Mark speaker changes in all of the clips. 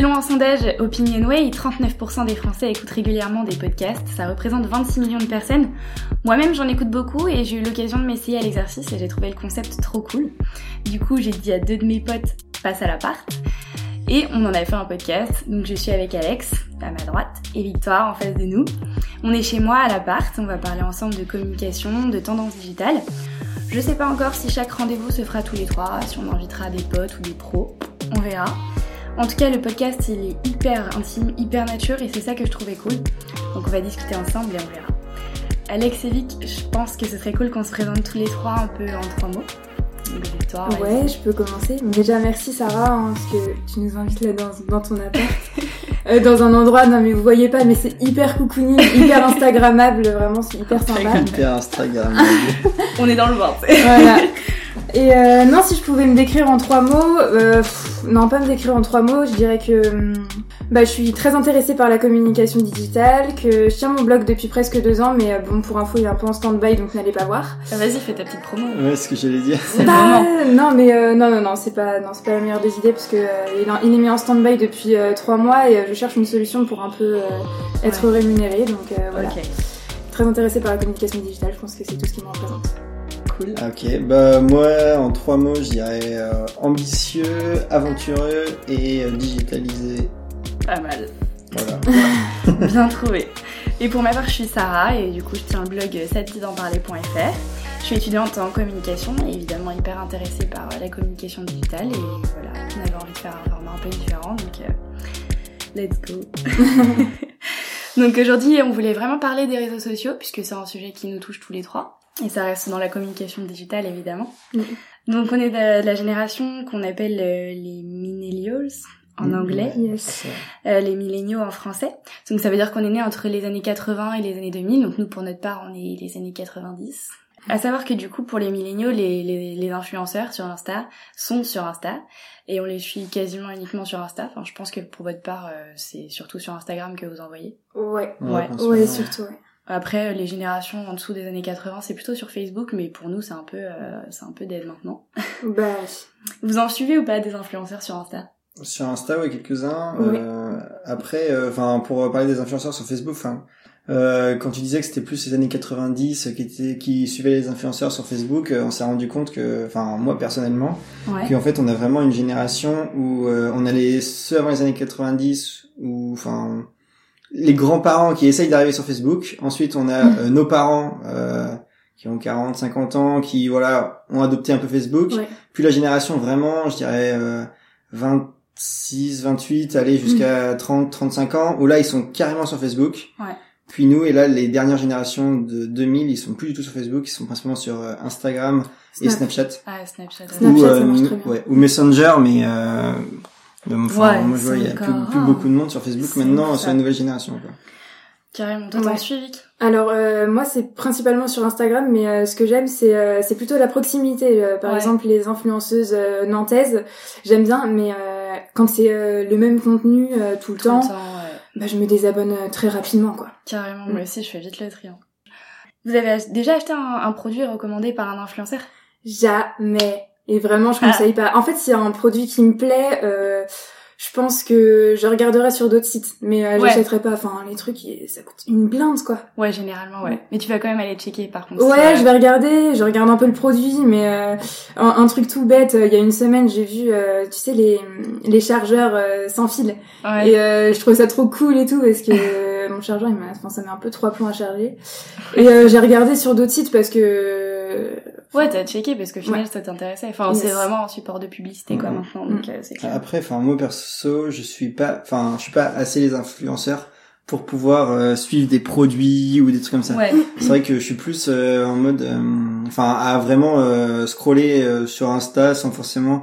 Speaker 1: Selon un sondage OpinionWay, 39% des Français écoutent régulièrement des podcasts. Ça représente 26 millions de personnes. Moi-même, j'en écoute beaucoup et j'ai eu l'occasion de m'essayer à l'exercice et j'ai trouvé le concept trop cool. Du coup, j'ai dit à deux de mes potes, passe à l'appart. Et on en a fait un podcast. Donc je suis avec Alex, à ma droite, et Victoire en face de nous. On est chez moi à l'appart. On va parler ensemble de communication, de tendance digitale. Je sais pas encore si chaque rendez-vous se fera tous les trois, si on invitera des potes ou des pros. On verra. En tout cas, le podcast, il est hyper intime, hyper nature et c'est ça que je trouvais cool. Donc on va discuter ensemble et on verra. Alex et Vic, je pense que ce serait cool qu'on se présente tous les trois un peu en trois mots. Victoire,
Speaker 2: Ouais, je peux commencer. Déjà, merci Sarah, hein, parce que tu nous invites là dans, dans ton appart. Euh, dans un endroit, non mais vous voyez pas, mais c'est hyper cocooning, hyper instagrammable, vraiment, c'est hyper sympa.
Speaker 3: Hyper Instagram.
Speaker 1: on est dans le vent.
Speaker 2: Voilà. Et euh, non, si je pouvais me décrire en trois mots, euh, pff, non pas me décrire en trois mots, je dirais que hum, bah, je suis très intéressée par la communication digitale, que je tiens mon blog depuis presque deux ans, mais euh, bon pour info il est un peu en stand-by donc n'allez pas voir.
Speaker 1: Ah, Vas-y, fais ta petite promo.
Speaker 3: ouais, ce que j'allais dire.
Speaker 1: C'est
Speaker 2: Bah, non mais euh, non non non c'est pas non c'est pas la meilleure des idées parce que euh, il, est- il est mis en stand-by depuis euh, trois mois et euh, je cherche une solution pour un peu euh, être rémunéré donc euh, voilà.
Speaker 1: Ok,
Speaker 2: Très intéressée par la communication digitale, je pense que c'est tout ce qui me représente.
Speaker 1: Cool.
Speaker 3: Ok, bah moi en trois mots je dirais euh, ambitieux, aventureux et euh, digitalisé.
Speaker 1: Pas mal.
Speaker 3: Voilà.
Speaker 1: Bien trouvé. Et pour ma part, je suis Sarah et du coup, je tiens le blog satditdenparler.fr. Je suis étudiante en communication et évidemment hyper intéressée par euh, la communication digitale et voilà, on avait envie de faire un format un peu différent donc euh, let's go. donc aujourd'hui, on voulait vraiment parler des réseaux sociaux puisque c'est un sujet qui nous touche tous les trois et ça reste dans la communication digitale évidemment. Donc on est de la génération qu'on appelle euh, les millennials en
Speaker 3: Mhm.
Speaker 1: anglais
Speaker 2: Yes.
Speaker 1: euh, les milléniaux en français. Donc ça veut dire qu'on est né entre les années 80 et les années 2000. Donc nous, pour notre part, on est les années 90. À savoir que du coup, pour les milléniaux, les, les, les influenceurs sur Insta sont sur Insta et on les suit quasiment uniquement sur Insta. Enfin, je pense que pour votre part, euh, c'est surtout sur Instagram que vous envoyez.
Speaker 2: Ouais.
Speaker 1: Ouais.
Speaker 2: Ouais, surtout, ouais.
Speaker 1: Après, les générations en dessous des années 80, c'est plutôt sur Facebook, mais pour nous, c'est un peu, euh, c'est un peu dead maintenant.
Speaker 2: Bah,
Speaker 1: Vous en suivez ou pas des influenceurs sur Insta?
Speaker 3: Sur Insta, ouais, quelques-uns.
Speaker 2: Oui.
Speaker 3: Euh, après, euh, enfin, pour parler des influenceurs sur Facebook, enfin, euh, quand tu disais que c'était plus les années 90 qui étaient, qui suivaient les influenceurs sur Facebook, euh, on s'est rendu compte que, enfin, moi personnellement,
Speaker 1: Ouais.
Speaker 3: qu'en fait, on a vraiment une génération où euh, on allait ceux avant les années 90, où, enfin, les grands-parents qui essayent d'arriver sur Facebook. Ensuite, on a euh, nos parents euh, qui ont 40, 50 ans, qui voilà ont adopté un peu Facebook.
Speaker 2: Ouais.
Speaker 3: Puis la génération vraiment, je dirais euh, 26, 28, aller jusqu'à 30, 35 ans, où là ils sont carrément sur Facebook.
Speaker 1: Ouais.
Speaker 3: Puis nous, et là les dernières générations de 2000, ils sont plus du tout sur Facebook, ils sont principalement sur euh, Instagram et
Speaker 2: Snap.
Speaker 3: Snapchat.
Speaker 1: Ah, Snapchat. ouais.
Speaker 2: Snapchat,
Speaker 3: ou,
Speaker 2: ça marche très bien.
Speaker 3: ouais, ou Messenger, mais euh, euh, enfin,
Speaker 1: Ouais,
Speaker 3: moi je vois, il y a plus, beaucoup de monde sur Facebook maintenant sur la nouvelle génération. Quoi.
Speaker 1: Carrément. Toi, t'en
Speaker 2: Ouais.
Speaker 1: suis, Vic?
Speaker 2: Alors euh, moi c'est principalement sur Instagram, mais euh, ce que j'aime c'est euh, c'est plutôt la proximité. Euh, par
Speaker 1: Ouais.
Speaker 2: exemple les influenceuses euh, nantaises, j'aime bien, mais euh, quand c'est euh, le même contenu euh, tout le
Speaker 1: Tout
Speaker 2: temps,
Speaker 1: le temps, ouais.
Speaker 2: bah je me désabonne euh, très rapidement quoi.
Speaker 1: Carrément,
Speaker 2: Mm.
Speaker 1: moi aussi, je fais vite le tri. hein. Vous avez ach- déjà acheté un, un produit recommandé par un influenceur?
Speaker 2: Jamais. Et vraiment je
Speaker 1: Ah.
Speaker 2: conseille pas. En fait a un produit qui me plaît, euh, je pense que je regarderai sur d'autres sites, mais euh,
Speaker 1: Ouais.
Speaker 2: j'achèterai pas. Enfin les trucs ça coûte une blinde quoi.
Speaker 1: Ouais, généralement, ouais. Mais tu vas quand même aller checker, par contre.
Speaker 2: Ouais, je vais regarder, je regarde un peu le produit, mais euh, un, un truc tout bête, euh, il y a une semaine, j'ai vu, euh, tu sais, les, les chargeurs euh, sans fil.
Speaker 1: Ouais.
Speaker 2: Et euh, je trouvais ça trop cool et tout, parce que mon chargeur, il m'a, enfin, ça met un peu trois plombs à charger. Et euh, j'ai regardé sur d'autres sites parce que...
Speaker 1: Ouais, t'as checké parce qu'au final,
Speaker 2: Ouais.
Speaker 1: ça t'intéressait. Enfin,
Speaker 2: Yes.
Speaker 1: c'est vraiment un support de publicité, quoi,
Speaker 3: Mhm.
Speaker 1: maintenant. Donc, euh, clair.
Speaker 3: Après, enfin moi perso, je suis pas, enfin je suis pas assez les influenceurs pour pouvoir euh, suivre des produits ou des trucs comme ça.
Speaker 1: Ouais.
Speaker 3: C'est vrai que je suis plus euh, en mode, euh, enfin à vraiment euh, scroller euh, sur Insta sans forcément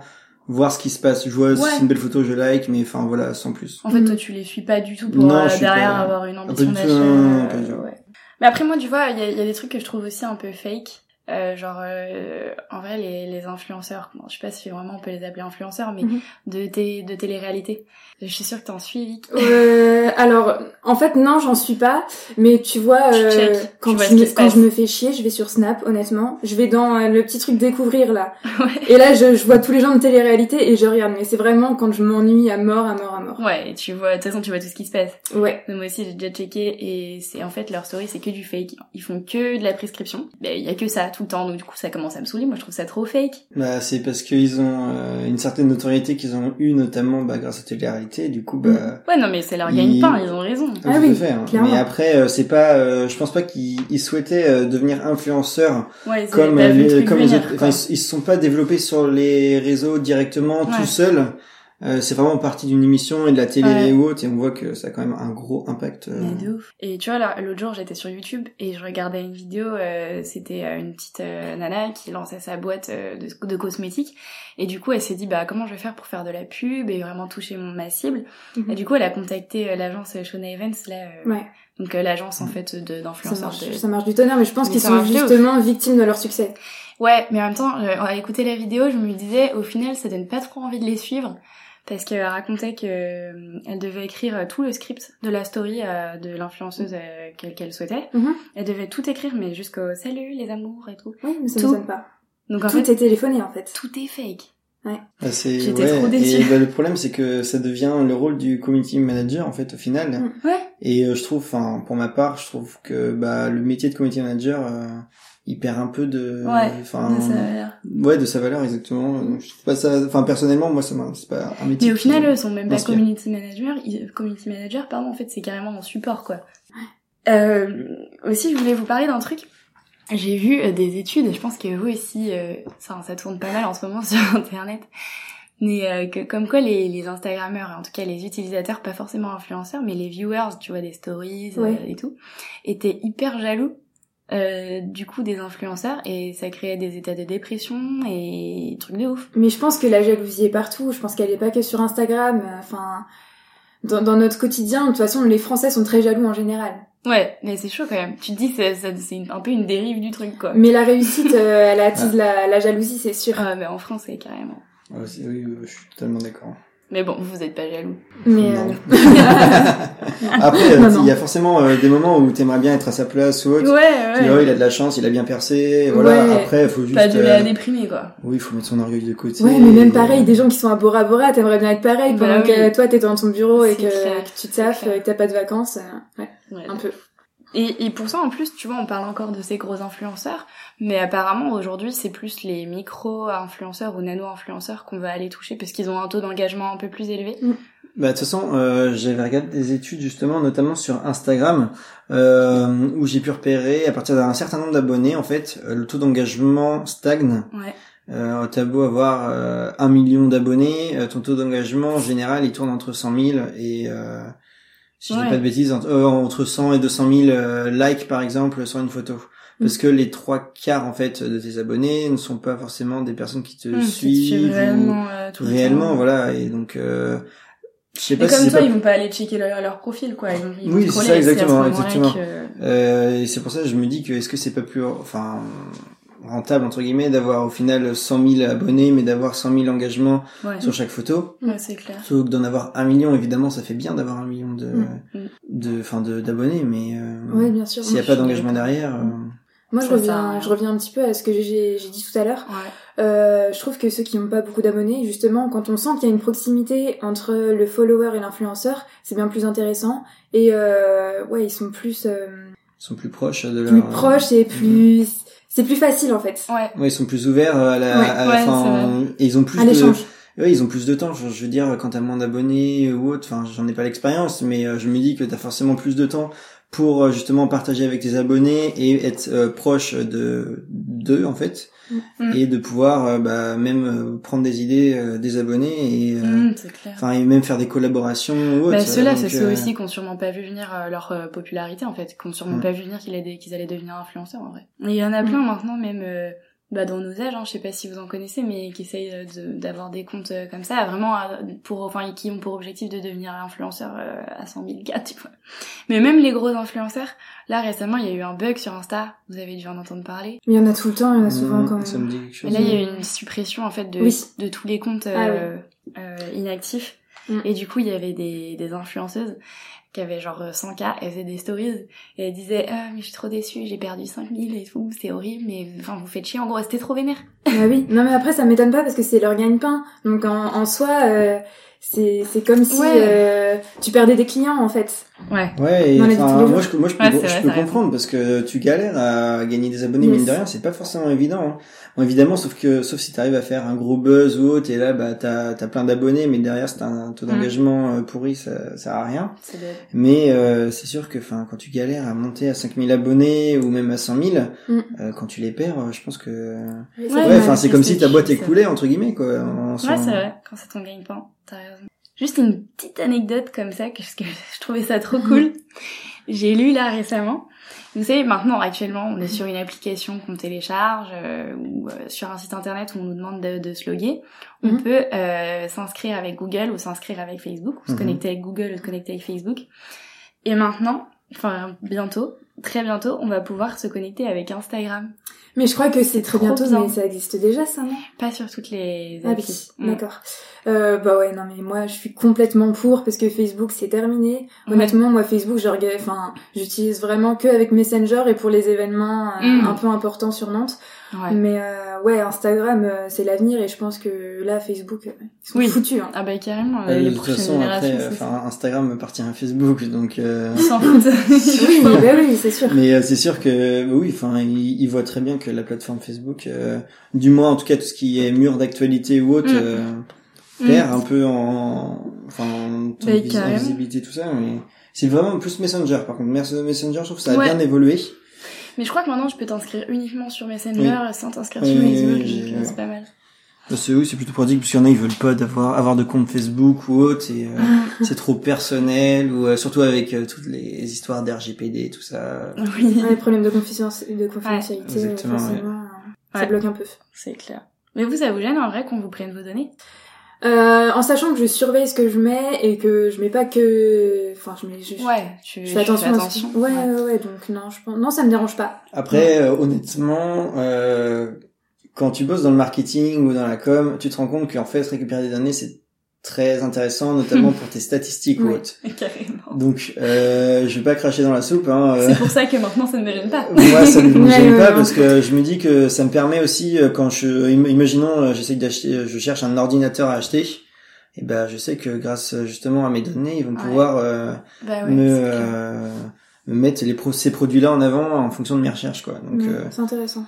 Speaker 3: voir ce qui se passe. Je vois si
Speaker 1: Ouais.
Speaker 3: c'est une belle photo, je like, mais enfin voilà, sans plus.
Speaker 1: En fait,
Speaker 2: Mhm.
Speaker 1: toi, tu les suis pas du tout pour
Speaker 3: Non,
Speaker 1: euh, derrière
Speaker 3: pas-
Speaker 1: avoir une ambition d'achat. euh, ouais. Mais après, moi, tu vois, il y a, il y a des trucs que je trouve aussi un peu fake. Euh, genre euh, en vrai les, les influenceurs, bon, je sais pas si vraiment on peut les appeler influenceurs, mais
Speaker 2: Mhm.
Speaker 1: de té- de télé-réalité. Je suis sûre que t'en suis, Vic.
Speaker 2: Euh, alors, en fait, non, j'en suis pas. Mais tu vois,
Speaker 1: Tu
Speaker 2: euh, quand,
Speaker 1: tu
Speaker 2: je me,
Speaker 1: se
Speaker 2: quand
Speaker 1: passe.
Speaker 2: je me fais chier, je vais sur Snap, honnêtement. Je vais dans euh, le petit truc découvrir là.
Speaker 1: Ouais.
Speaker 2: Et là, je, je vois tous les gens de télé-réalité et je regarde. Mais c'est vraiment quand je m'ennuie à mort, à mort, à mort.
Speaker 1: Ouais, et tu vois, de toute façon tu vois tout ce qui se passe.
Speaker 2: Ouais.
Speaker 1: Mais Moi aussi j'ai déjà checké et c'est en fait leur story c'est que du fake. Ils font que de la prescription. Ben il y a que ça tout le temps donc du coup ça commence à me saouler. Moi je trouve ça trop fake.
Speaker 3: Bah, c'est parce qu'ils ont euh, une certaine notoriété qu'ils ont eu notamment bah, grâce à télé-réalité. Du coup, bah,
Speaker 1: Ouais non mais c'est leur
Speaker 3: Ils-
Speaker 1: gagne-pain, ils ont raison.
Speaker 2: Ah
Speaker 3: tout
Speaker 2: oui,
Speaker 3: hein.
Speaker 2: clairement.
Speaker 3: Mais après, euh, c'est pas. euh, je pense pas qu'ils ils souhaitaient euh, devenir influenceurs
Speaker 1: Ouais,
Speaker 3: comme
Speaker 1: le
Speaker 3: les autres. Enfin, ils, ils se sont pas développés sur les réseaux directement
Speaker 1: Ouais.
Speaker 3: tout seuls. Euh, c'est vraiment partie d'une émission et de la télé
Speaker 1: Ouais.
Speaker 3: et autres, et on voit que ça a quand même un gros impact. euh,
Speaker 1: Mais de ouf. Et tu vois, là, l'autre jour, j'étais sur YouTube et je regardais une vidéo, euh, c'était euh, une petite euh, nana qui lançait sa boîte euh, de, de cosmétiques. Et du coup, elle s'est dit, bah, comment je vais faire pour faire de la pub et vraiment toucher mon, ma cible?
Speaker 2: Mhm.
Speaker 1: Et du coup, elle a contacté euh, l'agence Shona Evans, là, euh,
Speaker 2: Ouais.
Speaker 1: donc euh, l'agence, en fait, de-
Speaker 2: Ça
Speaker 1: d'influenceurs.
Speaker 2: marche,
Speaker 1: de...
Speaker 2: ça marche du tonnerre, mais je pense
Speaker 1: Mais
Speaker 2: qu'ils sont
Speaker 1: ouf.
Speaker 2: justement victimes de leur succès.
Speaker 1: Ouais, mais en même temps, euh, à écouter la vidéo, je me disais, au final, ça donne pas trop envie de les suivre. Parce qu'elle racontait que euh, elle devait écrire euh, tout le script de la story euh, de l'influenceuse euh, qu'elle souhaitait.
Speaker 2: Mhm.
Speaker 1: Elle devait tout écrire, mais jusqu'au salut, les amours et tout.
Speaker 2: Oui, mais ça
Speaker 1: Tout.
Speaker 2: ne sonne pas.
Speaker 1: Donc en
Speaker 2: Tout
Speaker 1: fait,
Speaker 2: est téléphoné en fait.
Speaker 1: tout est fake.
Speaker 3: bah, c'est-
Speaker 1: J'étais
Speaker 3: ouais.
Speaker 1: trop déçue.
Speaker 3: Et bah, le problème, c'est que ça devient le rôle du community manager en fait au final.
Speaker 2: Mm.
Speaker 1: Ouais.
Speaker 3: Et euh, je trouve, enfin, pour ma part, je trouve que bah le métier de community manager, euh, il perd un peu de,
Speaker 1: Ouais,
Speaker 3: enfin,
Speaker 1: de sa-
Speaker 3: ouais, de sa valeur exactement. Donc, je trouve pas ça, enfin, personnellement, moi, ça m'a, c'est pas un métier.
Speaker 1: Mais au final, eux sont même pas community manager. ils- Community manager, pardon, en fait, c'est carrément en support, quoi. Euh, aussi, je voulais vous parler d'un truc. J'ai vu euh, des études, je pense que vous aussi, euh, ça, ça tourne pas mal en ce moment sur Internet, mais euh, que comme quoi les, les Instagrammeurs, en tout cas les utilisateurs, pas forcément influenceurs, mais les viewers, tu vois, des stories euh,
Speaker 2: Ouais.
Speaker 1: et tout, étaient hyper jaloux euh, du coup des influenceurs et ça créait des états de dépression et trucs de ouf.
Speaker 2: Mais je pense que la jalousie est partout. Je pense qu'elle est pas que sur Instagram. Enfin, dans, dans notre quotidien, de toute façon, les Français sont très jaloux en général.
Speaker 1: Ouais, mais c'est chaud quand même. Tu te dis c'est un peu une dérive du truc quoi.
Speaker 2: Mais la réussite, euh, elle attise la, la jalousie, c'est sûr.
Speaker 1: Ah mais en France c'est carrément.
Speaker 3: Ouais, oui, je suis totalement d'accord.
Speaker 1: Mais bon, vous êtes pas jaloux.
Speaker 2: Mais
Speaker 3: Non.
Speaker 2: euh,
Speaker 3: Après, euh,
Speaker 2: Non,
Speaker 3: il y a forcément euh, des moments où t'aimerais bien être à sa place ou autre.
Speaker 1: Ouais,
Speaker 3: Tu dis, oh, il a de la chance, il a bien percé. Voilà.
Speaker 2: Ouais.
Speaker 3: Après, il faut juste.
Speaker 1: Pas de
Speaker 3: euh,
Speaker 1: la déprimer quoi.
Speaker 3: Oui, il faut mettre son orgueil de côté.
Speaker 2: ouais, mais même
Speaker 3: et-
Speaker 2: pareil, des gens qui sont à Bora Bora, t'aimerais bien être pareil
Speaker 1: Bah
Speaker 2: pendant
Speaker 1: oui.
Speaker 2: que toi t'es dans ton bureau et que, que tu taffes et que t'as pas de vacances. euh, ouais,
Speaker 1: Ouais.
Speaker 2: un peu.
Speaker 1: Et, et pour ça, en plus, tu vois, on parle encore de ces gros influenceurs, mais apparemment, aujourd'hui, c'est plus les micro-influenceurs ou nano-influenceurs qu'on va aller toucher parce qu'ils ont un taux d'engagement un peu plus élevé.
Speaker 3: Bah de toute façon, euh, j'avais regardé des études justement, notamment sur Instagram, euh, où j'ai pu repérer à partir d'un certain nombre d'abonnés, en fait, euh, le taux d'engagement stagne.
Speaker 1: Ouais.
Speaker 3: Euh, T'as beau avoir euh, un million d'abonnés, euh, ton taux d'engagement en général, il tourne entre 100 000 et euh, si je dis
Speaker 1: Ouais.
Speaker 3: pas de bêtises, entre, euh, entre 100 et 200 000 euh, likes par exemple sur une photo. Parce que les trois quarts en fait de tes abonnés ne sont pas forcément des personnes qui te
Speaker 1: Mmh, qui te
Speaker 3: suivent
Speaker 1: suivent
Speaker 3: ou-
Speaker 1: réellement, euh, tout le
Speaker 3: réellement voilà et donc euh, je sais pas
Speaker 1: comme toi,
Speaker 3: pas
Speaker 1: ils vont pas aller checker leur, leur profil, quoi. Ils vont, ils
Speaker 3: Oui, c'est ça, exactement, exactement.
Speaker 1: que-
Speaker 3: euh, et c'est pour ça que je me dis que est-ce que c'est pas plus enfin rentable entre guillemets d'avoir au final 100 000 abonnés mais d'avoir 100 000 engagements
Speaker 1: Ouais,
Speaker 3: sur chaque photo
Speaker 1: ouais c'est clair.
Speaker 3: plutôt que d'en avoir un million évidemment ça fait bien d'avoir un million de
Speaker 2: Mm.
Speaker 1: Mm.
Speaker 3: de enfin de d'abonnés mais euh,
Speaker 2: Ouais, bien sûr.
Speaker 3: s'il y a pas d'engagement derrière euh,
Speaker 2: Moi, je reviens, je reviens un petit peu à ce que j'ai dit tout à l'heure.
Speaker 1: Ouais.
Speaker 2: Euh, je trouve que ceux qui n'ont pas beaucoup d'abonnés, justement, quand on sent qu'il y a une proximité entre le follower et l'influenceur, c'est bien plus intéressant. Et euh, ouais, ils sont plus euh,
Speaker 3: ils sont plus proches de leur
Speaker 2: plus proches et plus c'est plus facile en fait.
Speaker 1: Ouais.
Speaker 3: ouais ils sont plus ouverts à la,
Speaker 2: Ouais,
Speaker 3: à la
Speaker 1: ouais,
Speaker 3: fin
Speaker 1: c'est vrai.
Speaker 3: et ils ont plus
Speaker 2: À
Speaker 3: de
Speaker 2: l'échange.
Speaker 3: Ouais, ils ont plus de temps. Je, je veux dire, quand t'as moins d'abonnés ou autre, enfin, j'en ai pas l'expérience, mais euh, je me dis que t'as forcément plus de temps pour euh, justement partager avec tes abonnés et être euh, proche de d'eux en fait,
Speaker 1: Mm.
Speaker 3: et de pouvoir euh, bah, même euh, prendre des idées euh, des abonnés et
Speaker 1: Mmh, clair.
Speaker 3: enfin et même faire des collaborations ou autre.
Speaker 1: Bah, ceux-là, c'est ceux aussi qui ont sûrement pas vu venir leur popularité, en fait, qui ont sûrement
Speaker 3: Mm.
Speaker 1: pas vu venir qu'ils allaient, qu'ils allaient devenir influenceurs, en vrai. Et il y en a
Speaker 2: Mm.
Speaker 1: plein maintenant, même, euh, bah, dans nos âges, hein, je sais pas si vous en connaissez, mais qui essayent euh, de- d'avoir des comptes euh, comme ça, vraiment pour, enfin, qui ont pour objectif de devenir influenceurs euh, à 100 000 cas, tu vois. Mais même les gros influenceurs, là récemment, il y a eu un bug sur Insta, vous avez dû en entendre parler.
Speaker 2: Il y en a tout le temps, il y en a souvent
Speaker 3: Mmh,
Speaker 2: quand
Speaker 3: Ça
Speaker 2: même.
Speaker 3: me dit quelque
Speaker 1: Et là, il y a eu une suppression en fait de,
Speaker 2: Oui.
Speaker 1: de tous les comptes
Speaker 2: Ah
Speaker 1: euh, euh, inactifs.
Speaker 2: Mm.
Speaker 1: Et du coup, il y avait des, des influenceuses qui avaient genre 100K, elles faisaient des stories et elles disaient ah mais je suis trop déçue, j'ai perdu 5000 et tout, c'est horrible, mais enfin vous faites chier en gros, c'était trop vénère.
Speaker 2: Ah oui, non mais après ça m'étonne pas parce que c'est leur gagne-pain. Donc en, en soi, euh, c'est c'est comme si
Speaker 1: Ouais.
Speaker 2: euh, tu perdais des clients en fait.
Speaker 1: Ouais.
Speaker 3: Ouais, et moi, je, moi, je peux,
Speaker 1: Ouais,
Speaker 3: je
Speaker 1: vrai,
Speaker 3: peux comprendre parce que tu galères à gagner des abonnés,
Speaker 2: Yes.
Speaker 3: mine de rien, c'est pas forcément évident. Hein. Bon, évidemment, sauf que, sauf si t'arrives à faire un gros buzz ou autre, et là, bah, t'as, t'as plein d'abonnés, mais derrière, c'est un taux
Speaker 1: Mm.
Speaker 3: d'engagement euh, pourri, ça, ça sert à rien. Mais, euh, c'est sûr que, enfin, quand tu galères à monter à 5000 abonnés ou même à 100 000,
Speaker 2: Mm.
Speaker 3: euh, quand tu les perds, euh, je pense que,
Speaker 1: Ouais,
Speaker 3: enfin, c'est
Speaker 1: c'est-
Speaker 3: comme si ta boîte écoulait, entre guillemets, quoi. en
Speaker 1: Ouais, c'est vrai, quand c'est ton gagne-pain, t'as raison. Juste une petite anecdote comme ça, parce que je trouvais ça trop cool. J'ai lu là récemment. Vous savez, maintenant, actuellement, on est sur une application qu'on télécharge euh, ou euh, sur un site internet où on nous demande de, de se loguer. On
Speaker 2: Mhm.
Speaker 1: peut euh, s'inscrire avec Google ou s'inscrire avec Facebook, ou se
Speaker 3: Mhm.
Speaker 1: connecter avec Google ou se connecter avec Facebook. Et maintenant, enfin bientôt, très bientôt, on va pouvoir se connecter avec Instagram.
Speaker 2: Mais je crois que c'est très bientôt,
Speaker 1: bien.
Speaker 2: mais ça existe déjà ça, non?
Speaker 1: Pas sur toutes les
Speaker 2: Ah
Speaker 1: applis.
Speaker 2: oui,
Speaker 1: Mm.
Speaker 2: d'accord. Euh, bah ouais, non mais moi je suis complètement pour parce que Facebook c'est terminé.
Speaker 1: Ouais.
Speaker 2: Honnêtement, moi Facebook, je enfin, j'utilise vraiment que avec Messenger et pour les événements euh,
Speaker 1: Mm.
Speaker 2: un peu importants sur Nantes.
Speaker 1: Ouais.
Speaker 2: Mais euh, ouais, Instagram euh, c'est l'avenir et je pense que là Facebook euh, ils sont
Speaker 1: Oui.
Speaker 2: foutus. Hein.
Speaker 1: Ah bah carrément,
Speaker 3: Euh,
Speaker 1: les
Speaker 3: de toute
Speaker 1: prochaines
Speaker 3: façon,
Speaker 1: générations,
Speaker 3: après, enfin, Instagram appartient à Facebook, donc, euh,
Speaker 1: Ils s'en foutent.
Speaker 2: oui, bah oui, c'est sûr.
Speaker 3: Mais euh, c'est sûr que bah oui, enfin, il, il voit très bien que la plateforme Facebook, euh, du moins en tout cas tout ce qui est mur d'actualité ou autre,
Speaker 1: Mm.
Speaker 3: euh,
Speaker 1: Mm.
Speaker 3: perd un peu en, enfin, en, temps
Speaker 1: Bah,
Speaker 3: visibilité tout ça. Mais c'est vraiment plus Messenger. Par contre, Mes- Messenger, je trouve que ça a
Speaker 1: Ouais.
Speaker 3: bien évolué.
Speaker 1: Mais je crois que maintenant, je peux t'inscrire uniquement sur Messenger
Speaker 3: Oui.
Speaker 1: sans t'inscrire sur Facebook, euh, c'est pas mal.
Speaker 3: Bah, C'est oui, c'est plutôt pratique parce qu'il y en a ils veulent pas d'avoir avoir de compte Facebook ou autre. Et, euh, c'est trop personnel ou euh, surtout avec euh, toutes les histoires d'RGPD tout ça.
Speaker 1: Oui,
Speaker 2: Ouais, les problèmes de, de confidentialité,
Speaker 3: Ouais, exactement,
Speaker 2: forcément, euh, ça
Speaker 1: Ouais.
Speaker 2: bloque un peu.
Speaker 1: c'est clair. Mais vous, ça vous gêne en vrai qu'on vous prenne vos données?
Speaker 2: Euh, en sachant que je surveille ce que je mets et que je mets pas que, enfin, je mets juste.
Speaker 1: Ouais, tu,
Speaker 2: Je fais attention,
Speaker 1: fais
Speaker 2: ce que- Ouais, ouais, ouais, donc non, je pense, non, ça me dérange pas.
Speaker 3: Après, euh, honnêtement, euh, quand tu bosses dans le marketing ou dans la com, tu te rends compte qu'en fait, récupérer des données, c'est très intéressant, notamment pour tes statistiques ou
Speaker 2: Ouais.
Speaker 3: autres. Donc, euh, je vais pas cracher dans la soupe. Hein, euh,
Speaker 1: C'est pour ça que maintenant, ça ne me gêne pas.
Speaker 3: moi, ça ne me gêne pas parce que je me dis que ça me permet aussi, euh, quand je, im- imaginons, euh, j'essaye d'acheter, je cherche un ordinateur à acheter, et ben, je sais que grâce justement à mes données, ils vont
Speaker 1: Ouais.
Speaker 3: pouvoir euh,
Speaker 1: Bah ouais,
Speaker 3: me, euh, mettre les pro ces produits-là en avant en fonction de mes recherches, quoi. Donc, euh,
Speaker 2: C'est intéressant.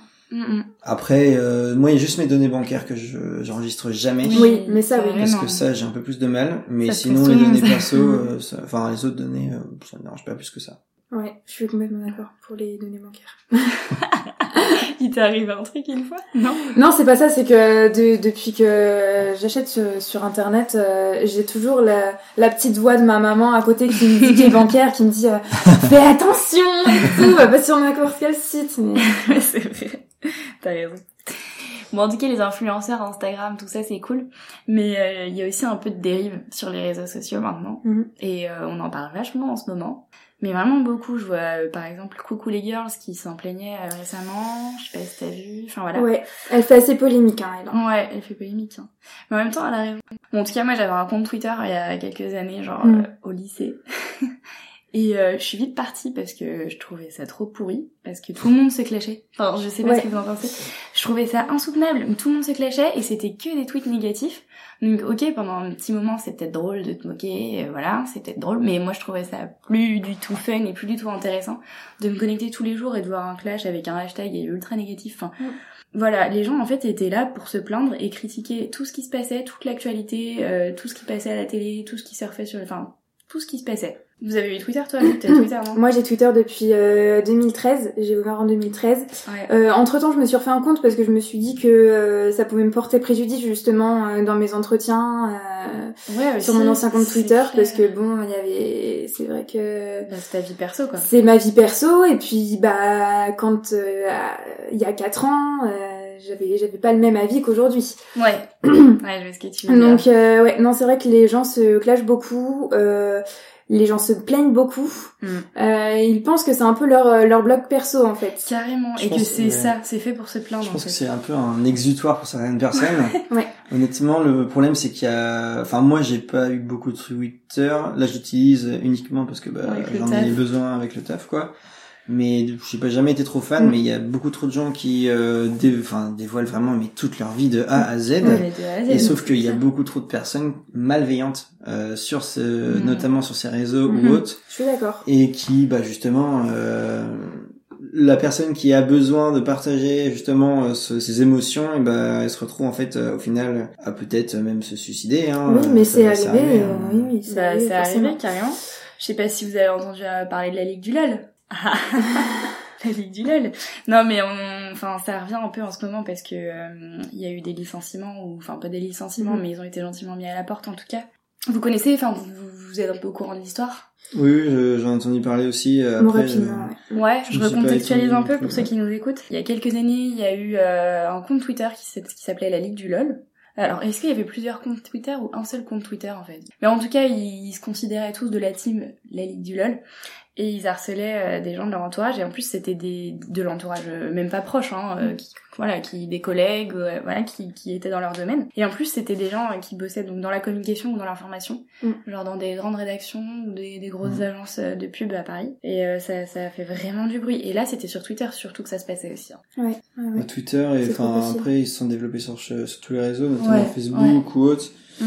Speaker 3: Après, euh, moi, il y a juste mes données bancaires que je j'enregistre jamais.
Speaker 2: Oui, mais ça, oui.
Speaker 3: Parce que ça, j'ai un peu plus de mal. Mais
Speaker 1: Ça
Speaker 3: sinon, les données perso, euh, ça- enfin, les autres données, euh, ça me dérange pas plus que ça.
Speaker 2: Ouais, je suis complètement d'accord pour les données bancaires.
Speaker 1: Il t'est arrivé un truc une fois? Non
Speaker 2: Non, c'est pas ça, c'est que de- depuis que j'achète sur, sur internet, euh, j'ai toujours la, la petite voix de ma maman à côté qui me dit qui est bancaire, qui me dit euh, fais attention et tout, va pas sur n'importe quel site. Mais...
Speaker 1: C'est vrai. T'as raison. Bon, en tout cas, les influenceurs, Instagram, tout ça, c'est cool. Mais euh, il y a aussi un peu de dérive sur les réseaux sociaux maintenant.
Speaker 2: Mhm.
Speaker 1: Et euh, on en parle vachement en ce moment. Mais vraiment beaucoup. Je vois, euh, par exemple, Coucou les Girls qui s'en plaignait récemment. Je sais pas si t'as vu. Enfin, voilà.
Speaker 2: Ouais, elle fait assez polémique, hein, elle. hein.
Speaker 1: Ouais, elle fait polémique. Hein. Mais en même temps, elle a raison. Bon, en tout cas, moi, j'avais un compte Twitter il y a quelques années, genre
Speaker 2: Mm.
Speaker 1: euh, au lycée. Et euh, je suis vite partie parce que je trouvais ça trop pourri, parce que tout le monde se clashait. Enfin, je sais pas
Speaker 2: Ouais.
Speaker 1: ce que vous en pensez. Je trouvais ça insoutenable. Tout le monde se clashait et c'était que des tweets négatifs. Donc, ok, pendant un petit moment, c'est peut-être drôle de te moquer, euh, voilà, c'est peut-être drôle, mais moi, je trouvais ça plus du tout fun et plus du tout intéressant de me connecter tous les jours et de voir un clash avec un hashtag ultra négatif. Enfin, voilà, les gens en fait étaient là pour se plaindre et critiquer tout ce qui se passait, toute l'actualité, euh, tout ce qui passait à la télé, tout ce qui surfait sur, enfin, tout ce qui se passait. Vous avez eu Twitter, toi T'as Twitter, non?
Speaker 2: Moi, j'ai Twitter depuis euh, 2013. J'ai ouvert en 2013.
Speaker 1: Ouais.
Speaker 2: Euh, entre temps, je me suis refait un compte parce que je me suis dit que euh, ça pouvait me porter préjudice justement euh, dans mes entretiens euh,
Speaker 1: Ouais,
Speaker 2: sur mon ancien compte Twitter
Speaker 1: clair.
Speaker 2: parce que bon, il y avait, c'est vrai que
Speaker 1: Bah, c'est ta vie perso, quoi.
Speaker 2: c'est ma vie perso et puis bah quand euh, il y a quatre ans, euh, j'avais j'avais pas le même avis qu'aujourd'hui.
Speaker 1: Ouais. ouais, je vois ce que tu veux dire.
Speaker 2: Donc euh, ouais, non, c'est vrai que les gens se clashent beaucoup. Euh, les gens se plaignent beaucoup.
Speaker 1: Mm.
Speaker 2: Euh, ils pensent que c'est un peu leur leur blog perso en fait.
Speaker 1: Carrément.
Speaker 3: Je
Speaker 1: Et que c'est
Speaker 3: ouais.
Speaker 1: ça, c'est fait pour se plaindre.
Speaker 3: Je
Speaker 1: en
Speaker 3: pense
Speaker 1: fait.
Speaker 3: que c'est un peu un exutoire pour certaines personnes.
Speaker 2: Ouais.
Speaker 3: Honnêtement, le problème c'est qu'il y a, enfin moi j'ai pas eu beaucoup de Twitter. Là, j'utilise uniquement parce que bah, j'en ai besoin avec le taf, quoi. Mais j'ai pas jamais été trop fan.
Speaker 2: Mm.
Speaker 3: Mais il y a beaucoup trop de gens qui, euh, dé- dévoilent vraiment mais toute leur vie de A à Z.
Speaker 1: Ouais, mais de A à Z,
Speaker 3: Et sauf qu'il y a
Speaker 1: c'est
Speaker 3: beaucoup trop de personnes malveillantes euh, sur ce,
Speaker 1: Mhm.
Speaker 3: notamment sur ces réseaux ou autres,
Speaker 2: Je suis d'accord.
Speaker 3: et qui, bah justement, euh, la personne qui a besoin de partager justement euh, ce- ses émotions, et ben elle se retrouve en fait euh, au final à peut-être même se suicider. Hein,
Speaker 2: Oui, mais
Speaker 3: Ça-
Speaker 2: c'est
Speaker 3: ça
Speaker 2: arrivé. euh,
Speaker 3: hein.
Speaker 2: oui, oui, c'est
Speaker 1: Bah,
Speaker 2: arrivé,
Speaker 1: c'est carrément. Je sais pas si vous avez entendu euh, parler de la Ligue du LOL. la Ligue du LOL. Non, mais on, enfin, ça revient un peu en ce moment parce que euh, il y a eu des licenciements ou, enfin, pas des licenciements,
Speaker 2: Mhm.
Speaker 1: mais ils ont été gentiment mis à la porte en tout cas. Vous connaissez, enfin, vous, vous êtes un peu au courant de l'histoire?
Speaker 3: Oui, oui, je- j'en ai entendu parler aussi. euh,
Speaker 2: Bon,
Speaker 3: Après,
Speaker 2: rapidement,
Speaker 3: je-
Speaker 2: ouais.
Speaker 1: Ouais,
Speaker 3: Je
Speaker 1: recontextualise un peu pour ceux qui nous écoutent. Il y a quelques années, il y a eu euh, un compte Twitter qui s'appelait la Ligue du LOL. Alors, est-ce qu'il y avait plusieurs comptes Twitter ou un seul compte Twitter en fait? Mais en tout cas, ils, ils se considéraient tous de la team la Ligue du LOL et ils harcelaient euh, des gens de leur entourage et en plus c'était des de l'entourage euh, même pas proche, hein, euh, qui, voilà, qui des collègues, euh, voilà, qui, qui étaient dans leur domaine. Et en plus, c'était des gens euh, qui bossaient donc dans la communication ou dans l'information,
Speaker 2: Mm.
Speaker 1: genre dans des grandes rédactions ou des, des grosses
Speaker 3: Mm.
Speaker 1: agences de pub à Paris. Et euh, ça, ça fait vraiment du bruit. Et là, c'était sur Twitter surtout que ça se passait aussi. hein.
Speaker 2: Ouais, ouais, ouais.
Speaker 3: à Twitter et enfin après ils se sont développés sur, sur tous les réseaux, notamment
Speaker 1: Ouais,
Speaker 3: Facebook ou autres.
Speaker 1: Mm.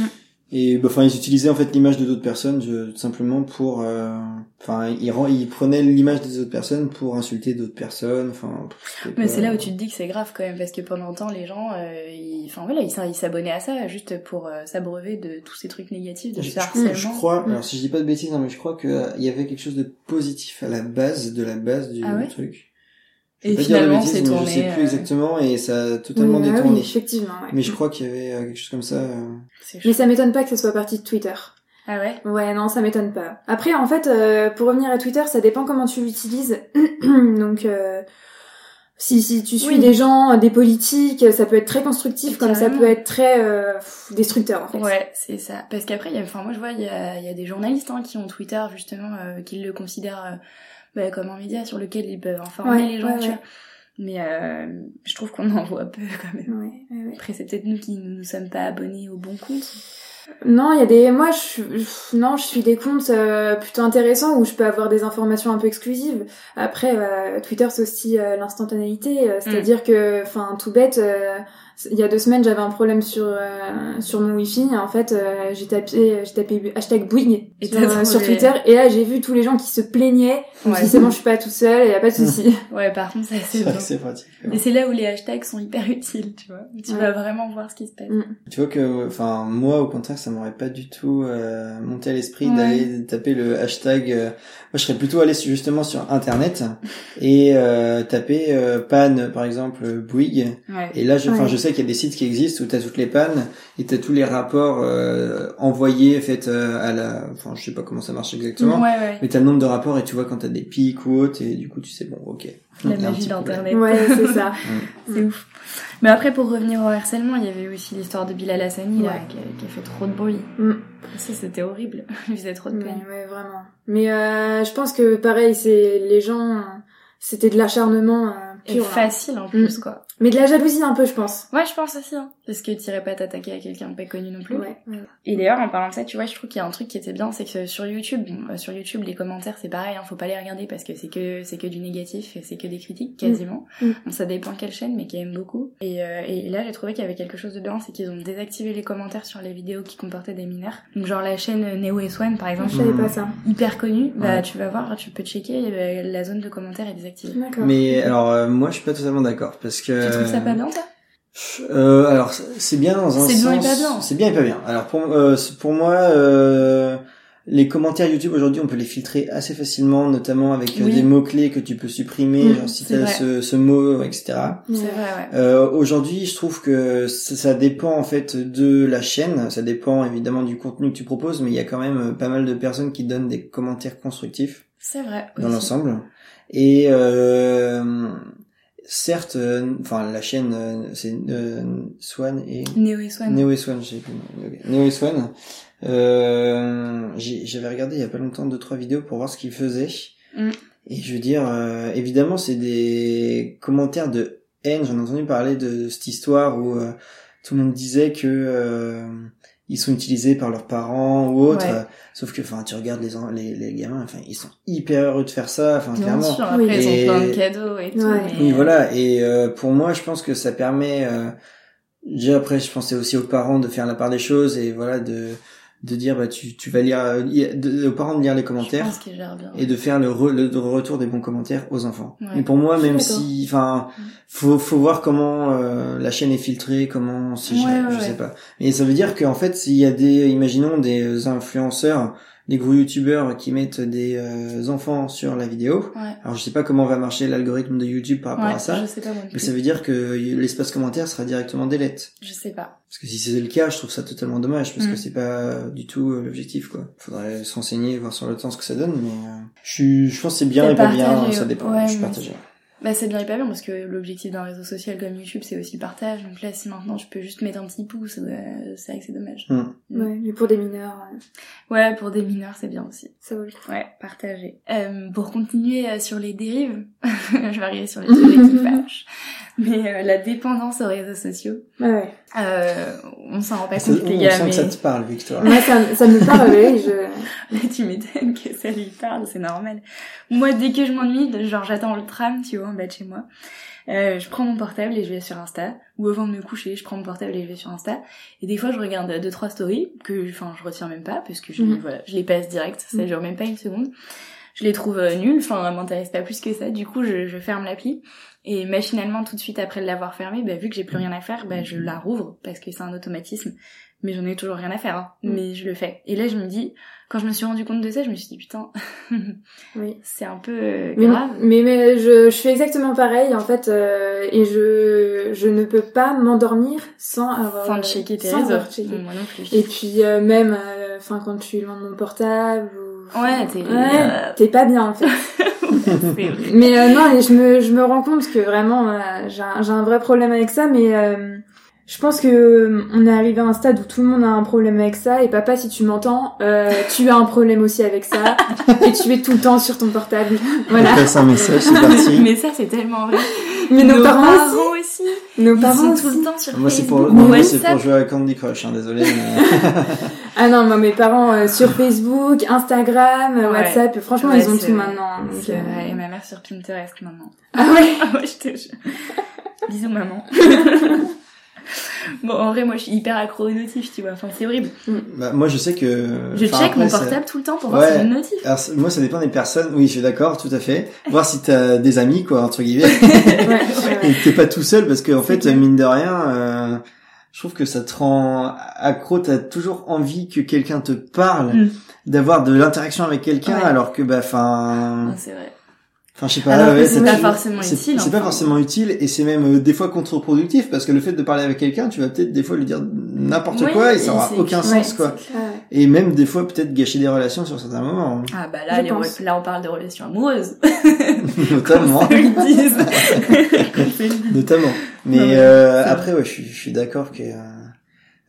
Speaker 3: Et bah, enfin ils utilisaient en fait l'image de d'autres personnes je- tout simplement pour euh, enfin ils, ren- ils prenaient l'image des autres personnes pour insulter d'autres personnes enfin
Speaker 1: Mais c'est là où tu te dis que c'est grave quand même, parce que pendant longtemps, les gens, euh, ils, enfin voilà, ils ils s'abonnaient à ça juste pour euh, s'abreuver de tous ces trucs négatifs, de
Speaker 3: je,
Speaker 1: ce harcèlement.
Speaker 3: je crois
Speaker 2: Mm.
Speaker 3: alors si je dis pas de bêtises non mais je crois que euh, il y avait quelque chose de positif à la base de la base du
Speaker 1: Ah ouais?
Speaker 3: truc
Speaker 1: Et finalement, c'est tourné.
Speaker 3: je sais plus
Speaker 1: euh,
Speaker 3: exactement et ça a totalement
Speaker 2: Oui, ah
Speaker 3: détourné
Speaker 2: oui, effectivement, ouais.
Speaker 3: mais je crois qu'il y avait euh, quelque chose comme ça euh.
Speaker 2: Mais ça m'étonne pas que ce soit parti de Twitter.
Speaker 1: Ah ouais?
Speaker 2: Ouais, non, ça m'étonne pas. Après, en fait, euh, pour revenir à Twitter, ça dépend comment tu l'utilises. Donc, euh, si, si tu suis
Speaker 1: Oui.
Speaker 2: des gens, des politiques, ça peut être très constructif, comme ça peut être très euh, destructeur, en fait.
Speaker 1: Ouais, c'est ça. Parce qu'après, il y a, enfin, moi, je vois, il y a, il y a des journalistes hein, qui ont Twitter, justement, euh, qui le considèrent euh, bah, comme un média sur lequel ils peuvent informer
Speaker 2: Ouais,
Speaker 1: les gens,
Speaker 2: ouais,
Speaker 1: tu vois. Mais euh, je trouve qu'on en voit peu, quand même.
Speaker 2: Ouais, ouais, ouais.
Speaker 1: Après, c'est peut-être nous qui ne nous sommes pas abonnés au bon compte.
Speaker 2: Non, il y a des... Moi, je, suis- je- non, je suis des comptes euh, plutôt intéressants où je peux avoir des informations un peu exclusives. Après, euh, Twitter, c'est aussi euh, l'instantanéité. euh, C'est-à-dire que, enfin, tout bête, euh, il y a deux semaines, j'avais un problème sur euh, sur mon wifi. En fait, euh, j'ai tapé j'ai tapé hashtag Bouygues
Speaker 1: Et
Speaker 2: sur, euh, sur Twitter. Et là, j'ai vu tous les gens qui se plaignaient. Je
Speaker 1: Ouais.
Speaker 2: dit, c'est bon, je suis pas toute seule, y a pas de souci.
Speaker 1: Ouais, par contre, ça,
Speaker 3: c'est
Speaker 1: c'est
Speaker 3: vrai c'est pratique
Speaker 1: Et c'est là où les hashtags sont hyper utiles, tu vois. Tu
Speaker 2: Ouais.
Speaker 1: vas vraiment voir ce qui se passe.
Speaker 2: Mm.
Speaker 3: Tu vois que, enfin, moi, au contraire, ça m'aurait pas du tout euh, monté à l'esprit
Speaker 1: Ouais.
Speaker 3: d'aller taper le hashtag. euh, moi, je serais plutôt allé justement sur Internet et euh, taper euh, panne, par exemple, Bouygues.
Speaker 1: Ouais.
Speaker 3: Et là, je, enfin,
Speaker 2: Ouais.
Speaker 3: je sais qu'il y a des sites qui existent où t'as toutes les pannes et t'as tous les rapports euh, envoyés, faits euh, à la, enfin, je sais pas comment ça marche exactement.
Speaker 1: Ouais, ouais.
Speaker 3: Mais t'as le nombre de rapports et tu vois quand t'as des pics ou autres et du coup tu sais bon ok.
Speaker 1: La magie d'Internet.
Speaker 2: Ouais, c'est ça.
Speaker 1: C'est ouf. Mais après, pour revenir au harcèlement, il y avait aussi l'histoire de Bilal Hassani, là, qui a, qui a fait trop de bruit.
Speaker 2: Mm.
Speaker 1: Ça, c'était horrible. Il faisait trop de peine.
Speaker 2: ouais, vraiment. Mais euh, je pense que pareil, c'est les gens, c'était de l'acharnement euh,
Speaker 1: Et
Speaker 2: pur.
Speaker 1: facile, en plus,
Speaker 2: Mm.
Speaker 1: quoi.
Speaker 2: Mais de la jalousie un peu, je pense.
Speaker 1: Ouais, je pense aussi, hein. Parce que t'irais pas t'attaquer à quelqu'un pas connu non plus.
Speaker 2: Ouais, ouais.
Speaker 1: Et d'ailleurs, en parlant de ça, tu vois, je trouve qu'il y a un truc qui était bien, c'est que sur YouTube, bon, euh, sur YouTube, les commentaires, c'est pareil, hein, faut pas les regarder parce que c'est que c'est que du négatif, et c'est que des critiques quasiment.
Speaker 2: Mm.
Speaker 1: Bon, ça dépend quelle chaîne, mais qui aime beaucoup. Et, euh, et là, j'ai trouvé qu'il y avait quelque chose de bien, c'est qu'ils ont désactivé les commentaires sur les vidéos qui comportaient des mineurs. Donc genre la chaîne Neo s One, par exemple,
Speaker 2: Je savais
Speaker 3: Mm.
Speaker 2: pas ça.
Speaker 1: hyper connue, bah
Speaker 3: Ouais.
Speaker 1: tu vas voir, tu peux checker, euh, la zone de commentaires est désactivée.
Speaker 2: D'accord.
Speaker 3: Mais alors euh, moi je suis pas totalement d'accord parce que.
Speaker 1: Tu trouves ça pas bien, toi
Speaker 3: Euh, alors c'est bien dans un
Speaker 1: C'est
Speaker 3: sens.
Speaker 1: bien et pas bien.
Speaker 3: C'est bien et pas bien. Alors pour euh, pour moi euh, les commentaires YouTube aujourd'hui on peut les filtrer assez facilement, notamment avec euh,
Speaker 1: Oui.
Speaker 3: des mots clés que tu peux supprimer,
Speaker 2: Mm,
Speaker 3: genre si t'as ce, ce mot etc.
Speaker 1: C'est
Speaker 2: Ouais.
Speaker 1: vrai, ouais.
Speaker 3: Euh, Aujourd'hui, je trouve que ça, ça dépend en fait de la chaîne, ça dépend évidemment du contenu que tu proposes, mais il y a quand même euh, pas mal de personnes qui donnent des commentaires constructifs
Speaker 1: C'est vrai.
Speaker 3: dans l'ensemble. Et euh, certes, euh, enfin la chaîne, euh, c'est euh, Swan et
Speaker 1: Néo et Swan.
Speaker 3: Neo et Swan, je sais plus. le nom. Ok. Neo et Swan. Euh, j'ai- J'avais regardé il y a pas longtemps deux trois vidéos pour voir ce qu'ils faisaient.
Speaker 1: Mm.
Speaker 3: Et je veux dire, euh, évidemment, c'est des commentaires de haine. J'en ai entendu parler de cette histoire où euh, tout le monde disait que euh, ils sont utilisés par leurs parents ou autres.
Speaker 1: Ouais.
Speaker 3: Euh, Sauf que, enfin, tu regardes les, en- les les gamins, enfin, ils sont hyper heureux de faire ça. Enfin,
Speaker 1: Bien
Speaker 3: clairement.
Speaker 1: sûr, après
Speaker 2: Oui.
Speaker 1: ils
Speaker 3: Et-
Speaker 1: ont plein de cadeaux et tout.
Speaker 2: Ouais.
Speaker 1: mais-
Speaker 3: Oui, voilà. Et euh, pour moi, je pense que ça permet. Euh, déjà après, je pensais aussi aux parents de faire la part des choses et voilà de de dire bah tu tu vas lire euh, de- aux parents de lire les
Speaker 1: Je
Speaker 3: commentaires
Speaker 1: pense
Speaker 3: et de faire le, re- le retour des bons commentaires aux enfants.
Speaker 1: Ouais.
Speaker 3: Et pour moi, même si, enfin, faut faut voir comment euh, la chaîne est filtrée, comment c'est
Speaker 1: Ouais,
Speaker 3: je sais pas. Et ça veut dire qu'en fait, s'il y a des, imaginons des influenceurs, des gros youtubeurs qui mettent des euh, enfants sur la vidéo.
Speaker 1: Ouais.
Speaker 3: Alors je sais pas comment va marcher l'algorithme de YouTube par rapport
Speaker 1: Ouais,
Speaker 3: à ça.
Speaker 1: je sais pas
Speaker 3: Mais ça veut dire que l'espace commentaire sera directement delete.
Speaker 1: Je sais pas.
Speaker 3: Parce que si c'est le cas, je trouve ça totalement dommage, parce
Speaker 1: Mm.
Speaker 3: que c'est pas du tout euh, l'objectif, quoi. Faudrait se renseigner, voir sur le temps ce que ça donne, mais euh, je, je pense que c'est bien et pas bien, ça dépend,
Speaker 1: ouais,
Speaker 3: je partagé.
Speaker 1: Bah c'est bien et pas bien parce que l'objectif d'un réseau social comme YouTube c'est aussi le partage. Donc là si maintenant je peux juste mettre un petit pouce, euh, c'est vrai que c'est dommage.
Speaker 3: Mm.
Speaker 2: Ouais, mais pour des mineurs, euh,
Speaker 1: Ouais pour des mineurs c'est bien aussi.
Speaker 2: ça vaut le coup.
Speaker 1: Ouais, partager. Euh, pour continuer euh, sur les dérives, je vais arriver sur les sujets qui fâchent, mais euh, la dépendance aux réseaux sociaux,
Speaker 2: Ouais, ouais.
Speaker 1: euh, on s'en rend pas compte les
Speaker 3: on
Speaker 1: gars,
Speaker 3: sent
Speaker 1: mais
Speaker 3: que ça te parle, Victoire.
Speaker 2: Moi, ça, ça me parle, oui, je...
Speaker 1: tu m'étonnes que ça lui parle, c'est normal. Moi, dès que je m'ennuie, genre j'attends le tram, tu vois, en bas de chez moi, euh, je prends mon portable et je vais sur Insta, ou avant de me coucher, je prends mon portable et je vais sur Insta, et des fois je regarde deux trois stories que, enfin, je retiens même pas parce que je,
Speaker 2: Mhm.
Speaker 1: voilà, je les passe direct, ça
Speaker 2: Mhm.
Speaker 1: dure même pas une seconde. Je les trouve euh, nulles, enfin, elles m'intéressent pas plus que ça. Du coup, je, je ferme l'appli et machinalement, tout de suite après l'avoir fermée, bah, vu que j'ai plus rien à faire, bah, je la rouvre parce que c'est un automatisme. Mais j'en ai toujours rien à faire, hein.
Speaker 2: Mhm.
Speaker 1: mais je le fais. Et là, je me dis, quand je me suis rendu compte de ça, je me suis dit putain,
Speaker 2: Oui.
Speaker 1: c'est un peu euh,
Speaker 2: Mais,
Speaker 1: grave.
Speaker 2: mais, mais je, je fais exactement pareil en fait euh, et je, je ne peux pas m'endormir sans avoir
Speaker 1: Sans checker tes
Speaker 2: sans
Speaker 1: réseaux. Moi non plus.
Speaker 2: Et puis euh, même enfin quand tu loin de mon portable ou
Speaker 1: Ouais, t'es-
Speaker 2: ouais, t'es pas bien en fait. mais euh, non, et je me je me rends compte que vraiment euh, j'ai un, j'ai un vrai problème avec ça mais euh, je pense que euh, on est arrivé à un stade où tout le monde a un problème avec ça et papa si tu m'entends euh, tu as un problème aussi avec ça et tu es tout le temps sur ton portable voilà
Speaker 3: On passe un message, c'est parti.
Speaker 1: mais ça, c'est tellement vrai.
Speaker 2: mais nos, parents, aussi
Speaker 1: aussi.
Speaker 2: nos
Speaker 1: Ils
Speaker 2: parents
Speaker 1: sont
Speaker 2: aussi.
Speaker 1: tout le temps sur
Speaker 3: Moi, c'est pour, moi, c'est pour jouer à Candy Crush, hein, désolé. Mais...
Speaker 2: Ah non, moi, mes parents euh, sur Facebook, Instagram, euh,
Speaker 1: Ouais.
Speaker 2: WhatsApp, franchement,
Speaker 1: Ouais,
Speaker 2: ils ont tout maintenant. donc,
Speaker 1: C'est
Speaker 2: euh,
Speaker 1: vrai, et ma mère sur Pinterest maintenant.
Speaker 2: Ah ouais
Speaker 1: Ah ouais, je te jure. Bisous maman. Bon, en vrai, moi je suis hyper accro aux notifs, tu vois. Enfin, c'est horrible.
Speaker 3: bah, moi, je sais que.
Speaker 1: Je
Speaker 3: enfin,
Speaker 1: check
Speaker 3: après,
Speaker 1: mon portable tout le temps pour voir si j'ai une notif.
Speaker 3: Alors, moi, ça dépend des personnes. Oui, je suis d'accord, tout à fait. Voir si t'as des amis, quoi, entre guillemets.
Speaker 2: ouais.
Speaker 3: Et que t'es pas tout seul, parce qu'en fait,
Speaker 1: clair.
Speaker 3: mine de rien, euh, je trouve que ça te rend accro. T'as toujours envie que quelqu'un te parle,
Speaker 1: Mm.
Speaker 3: d'avoir de l'interaction avec quelqu'un,
Speaker 1: Ouais.
Speaker 3: alors que, bah, enfin,
Speaker 1: Non, c'est vrai.
Speaker 3: Enfin, je sais pas. Ouais,
Speaker 1: c'est pas forcément utile,
Speaker 3: C'est pas forcément utile, et c'est même euh, des fois contre-productif, parce que le fait de parler avec quelqu'un, tu vas peut-être des fois lui dire n'importe
Speaker 1: Oui,
Speaker 3: quoi, et ça aura aucun
Speaker 2: ouais,
Speaker 3: sens, quoi. Et même des fois peut-être gâcher des relations sur certains moments, hein.
Speaker 1: Ah bah là, les re- là on parle de relations amoureuses.
Speaker 3: notamment. Notamment. Mais euh, après, ouais, je suis, je suis d'accord que euh,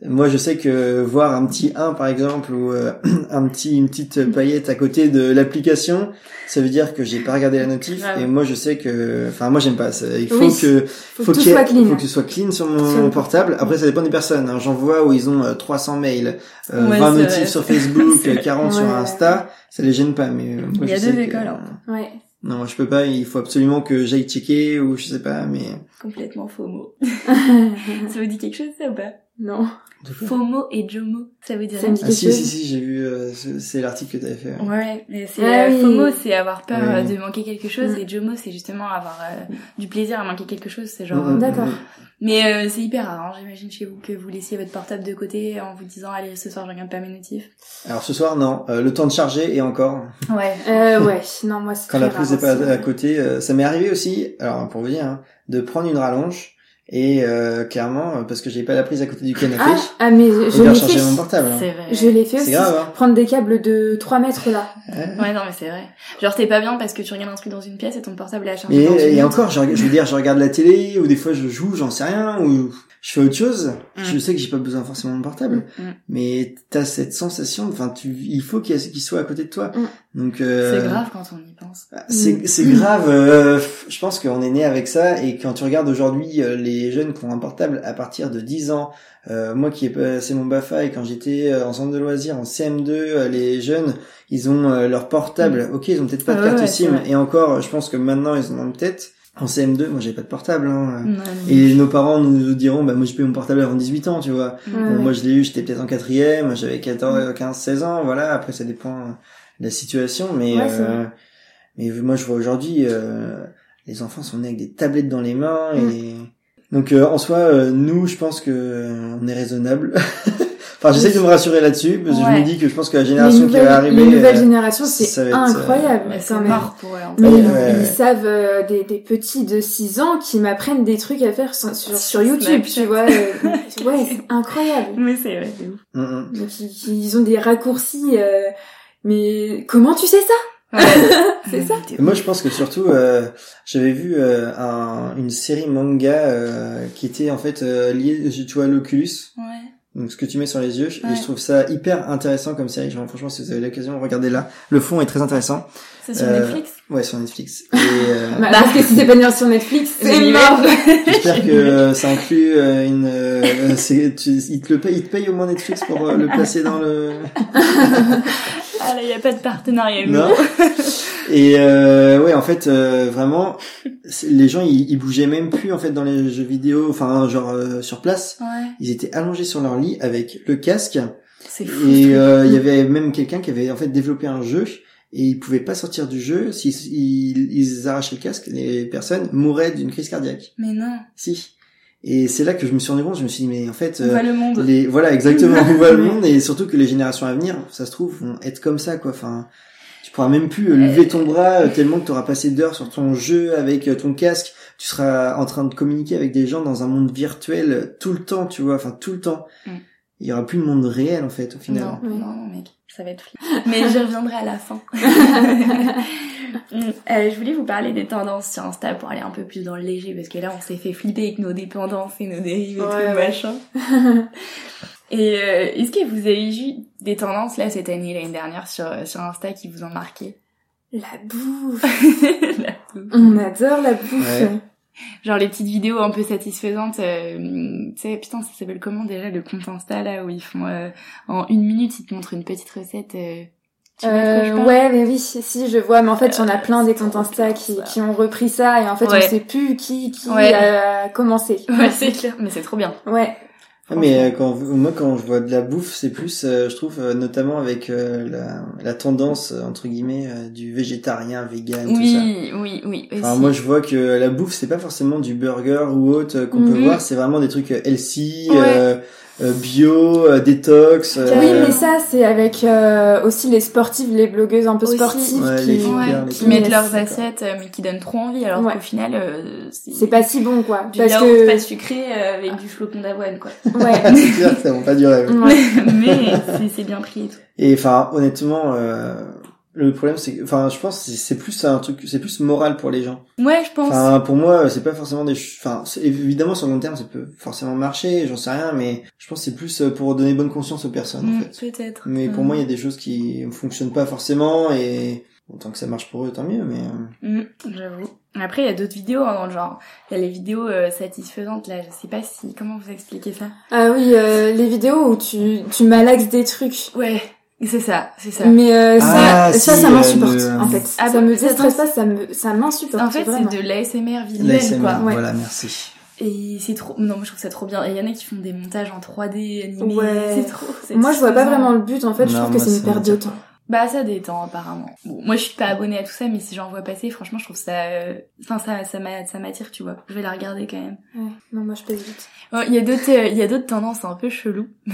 Speaker 3: moi, je sais que voir un petit 1 par exemple ou euh, un petit une petite paillette à côté de l'application, ça veut dire que j'ai pas regardé la notif.
Speaker 1: Grave.
Speaker 3: Et moi, je sais que, enfin, moi, j'aime pas. ça. Il faut
Speaker 2: Oui.
Speaker 3: que
Speaker 2: Faut, que soit clean.
Speaker 3: faut que ce soit clean sur mon
Speaker 2: Sur
Speaker 3: portable. Après, ça dépend des personnes. hein. J'en vois où ils ont euh, 300 mails, euh,
Speaker 1: Ouais,
Speaker 3: 20
Speaker 1: c'est
Speaker 3: notifs
Speaker 1: vrai.
Speaker 3: sur Facebook,
Speaker 1: C'est vrai.
Speaker 3: 40 sur. Insta. Ça les gêne pas. Mais euh, moi,
Speaker 1: Il y a
Speaker 3: je
Speaker 1: deux
Speaker 3: sais que,
Speaker 1: écoles,
Speaker 3: euh,
Speaker 2: Ouais.
Speaker 3: Non, moi, je peux pas. Il faut absolument que j'aille checker ou je sais pas. Mais
Speaker 1: Complètement faux mot. Ça vous dit quelque chose ça ou pas?
Speaker 2: Non.
Speaker 1: FOMO et JOMO, ça veut dire
Speaker 2: Ça me dit
Speaker 3: Ah si, si, si, j'ai vu, euh, ce- c'est l'article que t'avais fait. ouais.
Speaker 1: Ouais, mais c'est
Speaker 2: Ah
Speaker 1: euh,
Speaker 2: oui.
Speaker 1: FOMO, c'est avoir peur
Speaker 3: Oui.
Speaker 1: euh, de manquer quelque chose, et JOMO, c'est justement avoir euh, du plaisir à manquer quelque chose. C'est genre.
Speaker 2: D'accord.
Speaker 1: Mais euh, c'est hyper rare, hein, j'imagine chez vous que vous laissiez votre portable de côté en vous disant allez ce soir je regarde pas mes notifs.
Speaker 3: Alors ce soir, non. Euh, le temps de charger et encore.
Speaker 1: Ouais.
Speaker 2: Euh, ouais. Non, moi, c'est
Speaker 3: Quand la prise n'est pas à côté, euh, ça m'est arrivé aussi. Alors pour vous dire, hein, de prendre une rallonge Et euh, clairement, euh, parce que j'avais pas la prise à côté du canapé,
Speaker 2: Ah, ah, mais je
Speaker 3: j'ai
Speaker 2: l'ai fait.
Speaker 3: mon portable. hein.
Speaker 1: C'est vrai.
Speaker 2: Je l'ai fait
Speaker 3: C'est
Speaker 2: aussi.
Speaker 3: grave, hein.
Speaker 2: Prendre des câbles de 3 mètres là.
Speaker 3: Ouais.
Speaker 1: Ouais, non, mais c'est vrai. Genre, t'es pas bien parce que tu regardes un truc dans une pièce et ton portable est à charger
Speaker 3: Et,
Speaker 1: dans une
Speaker 3: et encore, je veux dire, je regarde la télé, ou des fois je joue, j'en sais rien, ou je fais autre chose.
Speaker 1: Mm.
Speaker 3: Je sais que j'ai pas besoin forcément de mon portable,
Speaker 1: Mm.
Speaker 3: mais t'as cette sensation, enfin, tu, il faut qu'il soit à côté de toi.
Speaker 2: Mm.
Speaker 3: Donc, euh,
Speaker 1: C'est grave quand on y pense.
Speaker 3: C'est
Speaker 2: Mm.
Speaker 3: c'est grave. euh, je pense qu'on est né avec ça et quand tu regardes aujourd'hui euh, les jeunes qui ont un portable à partir de 10 ans, euh, moi qui ai passé mon Bafa et quand j'étais en centre de loisirs en CM2, euh, les jeunes ils ont euh, leur portable. Ok, ils ont peut-être pas de
Speaker 1: Ah
Speaker 3: carte
Speaker 1: ouais,
Speaker 3: SIM et encore, je pense que maintenant ils en ont peut-être. En CM2, moi j'avais pas de portable. Hein.
Speaker 1: Non, non.
Speaker 3: Et nos parents nous diront, bah moi j'ai payé mon portable avant 18 ans, tu vois.
Speaker 1: Mm.
Speaker 2: Ouais.
Speaker 3: Bon, moi je l'ai eu, j'étais peut-être en quatrième, j'avais 14, 15, 16 ans, voilà. Après ça dépend de la situation, mais
Speaker 2: Ouais,
Speaker 3: euh, mais moi je vois aujourd'hui euh, les enfants sont nés avec des tablettes dans les mains et donc euh, en soi euh, nous je pense que euh, on est raisonnable. enfin j'essaie de me rassurer là-dessus parce que je me dis que je pense que la génération qui va arriver,
Speaker 2: les nouvelles
Speaker 3: euh,
Speaker 2: générations, c'est
Speaker 3: euh,
Speaker 2: incroyable.
Speaker 1: Mais c'est mort pour eux. en
Speaker 2: Mais.
Speaker 3: Ouais,
Speaker 2: ils savent euh, des, des petits de 6 ans qui m'apprennent des trucs à faire sur, sur, sur YouTube, tu vois. euh, ouais, c'est incroyable.
Speaker 1: Mais c'est vrai, c'est ouf.
Speaker 3: Mm, mm.
Speaker 2: Donc ils, ils ont des raccourcis. euh, mais comment tu sais ça? C'est ça.
Speaker 3: Moi, je pense que surtout, euh, j'avais vu euh, un, une série manga euh, qui était en fait euh, liée, tu vois, l'Oculus,
Speaker 1: Ouais.
Speaker 3: Donc ce que tu mets sur les yeux,
Speaker 1: Ouais.
Speaker 3: et je trouve ça hyper intéressant comme série. Genre, franchement, si vous avez l'occasion, regardez là. Le fond est très intéressant.
Speaker 1: C'est sur
Speaker 3: Euh,
Speaker 1: Netflix
Speaker 3: Ouais, sur Netflix. Et euh,
Speaker 2: Bah, Parce que si c'est pas sur Netflix, c'est mort.
Speaker 3: j'espère que euh, ça inclut euh, une. euh, c'est, tu, il te le paye, il te paye au moins Netflix pour euh, le placer dans le.
Speaker 1: Ah là, y a pas de partenariat.
Speaker 3: Non. Et euh, ouais, en fait, euh, vraiment, les gens ils, ils bougeaient même plus en fait dans les jeux vidéo, enfin genre euh, sur place.
Speaker 1: Ouais.
Speaker 3: Ils étaient allongés sur leur lit avec le casque
Speaker 1: C'est fou.
Speaker 3: et euh, il y avait même quelqu'un qui avait en fait développé un jeu et ils pouvaient pas sortir du jeu si ils, ils arrachaient le casque, les personnes mouraient d'une crise cardiaque.
Speaker 1: Mais non.
Speaker 3: Si. Et c'est là que je me suis rendu compte, je me suis dit mais en fait
Speaker 1: On
Speaker 3: euh,
Speaker 1: voit le monde.
Speaker 3: les voilà exactement où va le monde et surtout que les générations à venir, ça se trouve vont être comme ça quoi. Enfin, tu pourras même plus euh, lever ton bras euh, tellement que tu auras passé d'heures sur ton jeu avec euh, ton casque. Tu seras en train de communiquer avec des gens dans un monde virtuel tout le temps, tu vois. Enfin tout le temps.
Speaker 1: Mm.
Speaker 3: Il y aura plus de monde réel en fait au final.
Speaker 1: Non, non, non, mec, ça va être flippant. Mais j'y reviendrai à la fin. Mm, euh, je voulais vous parler des tendances sur Insta pour aller un peu plus dans le léger, parce que là, on s'est fait flipper avec nos dépendances et nos dérives et
Speaker 2: Ouais,
Speaker 1: tout,
Speaker 2: ouais.
Speaker 1: machin. et euh, est-ce que vous avez vu des tendances, là, cette année, l'année dernière, sur, sur Insta qui vous ont marqué?
Speaker 2: La bouffe. On adore la bouffe.
Speaker 3: Ouais.
Speaker 1: Genre les petites vidéos un peu satisfaisantes, euh, tu sais, putain, ça s'appelle comment déjà le compte Insta, là, où ils font, euh, en une minute, ils te montrent une petite recette... Euh, tu
Speaker 2: Euh, ouais, mais oui, si, si, je vois. Mais en fait, il y en a
Speaker 1: Euh,
Speaker 2: plein des comptes Insta qui, qui ont repris ça et en fait,
Speaker 1: Ouais.
Speaker 2: on sait plus qui, qui
Speaker 1: Ouais.
Speaker 2: a commencé.
Speaker 1: Ouais, c'est clair, mais c'est trop bien.
Speaker 2: Ouais.
Speaker 3: Ah, mais euh, quand moi quand je vois de la bouffe, c'est plus, euh, je trouve, euh, notamment avec euh, la, la tendance entre guillemets euh, du végétarien, vegan, tout ça.
Speaker 1: Oui, oui, oui.
Speaker 3: Enfin, moi, je vois que la bouffe, c'est pas forcément du burger ou autre qu'on peut
Speaker 1: Mhm.
Speaker 3: voir, c'est vraiment des trucs healthy,
Speaker 1: Ouais.
Speaker 3: euh, bio, euh, détox. euh,
Speaker 2: Oui, mais ça, c'est avec euh, aussi les sportives, les blogueuses un peu
Speaker 1: Aussi.
Speaker 2: sportives
Speaker 3: Ouais,
Speaker 2: qui,
Speaker 3: les filles
Speaker 1: Ouais,
Speaker 3: les
Speaker 1: qui
Speaker 3: trucs.
Speaker 1: mettent leurs assiettes, euh, mais qui donnent trop envie, alors
Speaker 2: Ouais.
Speaker 1: qu'au final, euh,
Speaker 2: c'est pas si bon, quoi.
Speaker 1: du
Speaker 2: Parce que,
Speaker 1: pas sucré euh, avec du flocon d'avoine, quoi.
Speaker 2: ouais.
Speaker 3: c'est clair, ça va pas durer.
Speaker 2: Ouais.
Speaker 1: mais c'est- c'est bien pris et tout.
Speaker 3: Et enfin, honnêtement, euh, le problème, c'est, que- enfin, je pense, c'est plus un truc, c'est plus moral pour les gens.
Speaker 1: Ouais, je pense.
Speaker 3: Enfin, pour moi, c'est pas forcément des, enfin, évidemment, sur le long terme, ça peut forcément marcher, j'en sais rien, mais je pense que c'est plus euh, pour donner bonne conscience aux personnes, en
Speaker 1: Mm,
Speaker 3: fait.
Speaker 1: Peut-être.
Speaker 3: Mais pour
Speaker 1: Mm.
Speaker 3: moi, il y a des choses qui fonctionnent pas forcément et tant que ça marche pour eux, tant mieux. Mais euh,
Speaker 1: Mm, J'avoue. Après, il y a d'autres vidéos hein, dans le genre. Il y a les vidéos euh, satisfaisantes, là. Je sais pas si... Comment vous expliquez ça?
Speaker 2: Ah oui, euh, les vidéos où tu, tu malaxes des trucs.
Speaker 1: Ouais, c'est ça, c'est ça.
Speaker 2: Mais euh,
Speaker 3: Ah,
Speaker 2: ça, ça,
Speaker 3: si,
Speaker 2: ça
Speaker 3: euh,
Speaker 2: m'insupporte, en fait.
Speaker 1: Ah
Speaker 2: ça me
Speaker 1: ça
Speaker 2: déstresse
Speaker 1: t'in-
Speaker 2: pas, ça me, ça m'insupporte.
Speaker 1: En fait, c'est de l'ASMR visuel, quoi.
Speaker 2: Ouais.
Speaker 3: voilà, merci.
Speaker 1: Et c'est trop... Non, moi, je trouve ça trop bien. Et il y en a qui font des montages en 3D animés.
Speaker 2: Ouais.
Speaker 1: C'est trop...
Speaker 2: Moi, je vois pas vraiment le but. En fait, je trouve que c'est une perte de temps.
Speaker 1: Bah ça détend apparemment. Bon, moi je suis pas abonnée à tout ça, mais si j'en vois passer, franchement je trouve ça, euh, enfin ça, ça m'a, ça m'attire, tu vois. Je vais la regarder quand même.
Speaker 2: Ouais. Non, moi, je passe vite.
Speaker 1: Oh, Il y a d'autres, euh, il y a d'autres tendances un peu cheloues,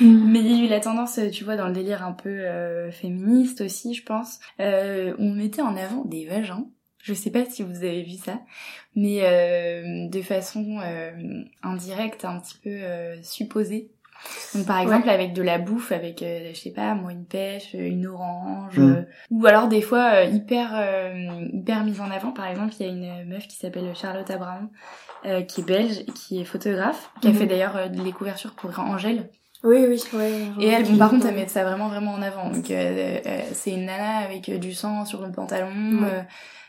Speaker 1: mais il y a eu la tendance, euh, tu vois, dans le délire un peu euh, féministe aussi, je pense. Euh, on mettait en avant des vagins. Je sais pas si vous avez vu ça, mais euh, de façon euh, indirecte, un petit peu euh, supposée. Donc par exemple avec de la bouffe, avec euh, je sais pas moi une pêche, une orange,
Speaker 3: Mm.
Speaker 1: euh, ou alors des fois euh, hyper euh, hyper mise en avant. Par exemple il y a une meuf qui s'appelle Charlotte Abraham, euh, qui est belge, qui est photographe, qui a
Speaker 2: Mhm.
Speaker 1: fait d'ailleurs euh, les couvertures pour Angèle.
Speaker 2: Oui, oui, ouais.
Speaker 1: Et elle, bon, par contre, elle met ça vraiment, vraiment en avant. Donc, euh, euh, c'est une nana avec euh, du sang sur le pantalon.
Speaker 2: Ouais.
Speaker 1: euh,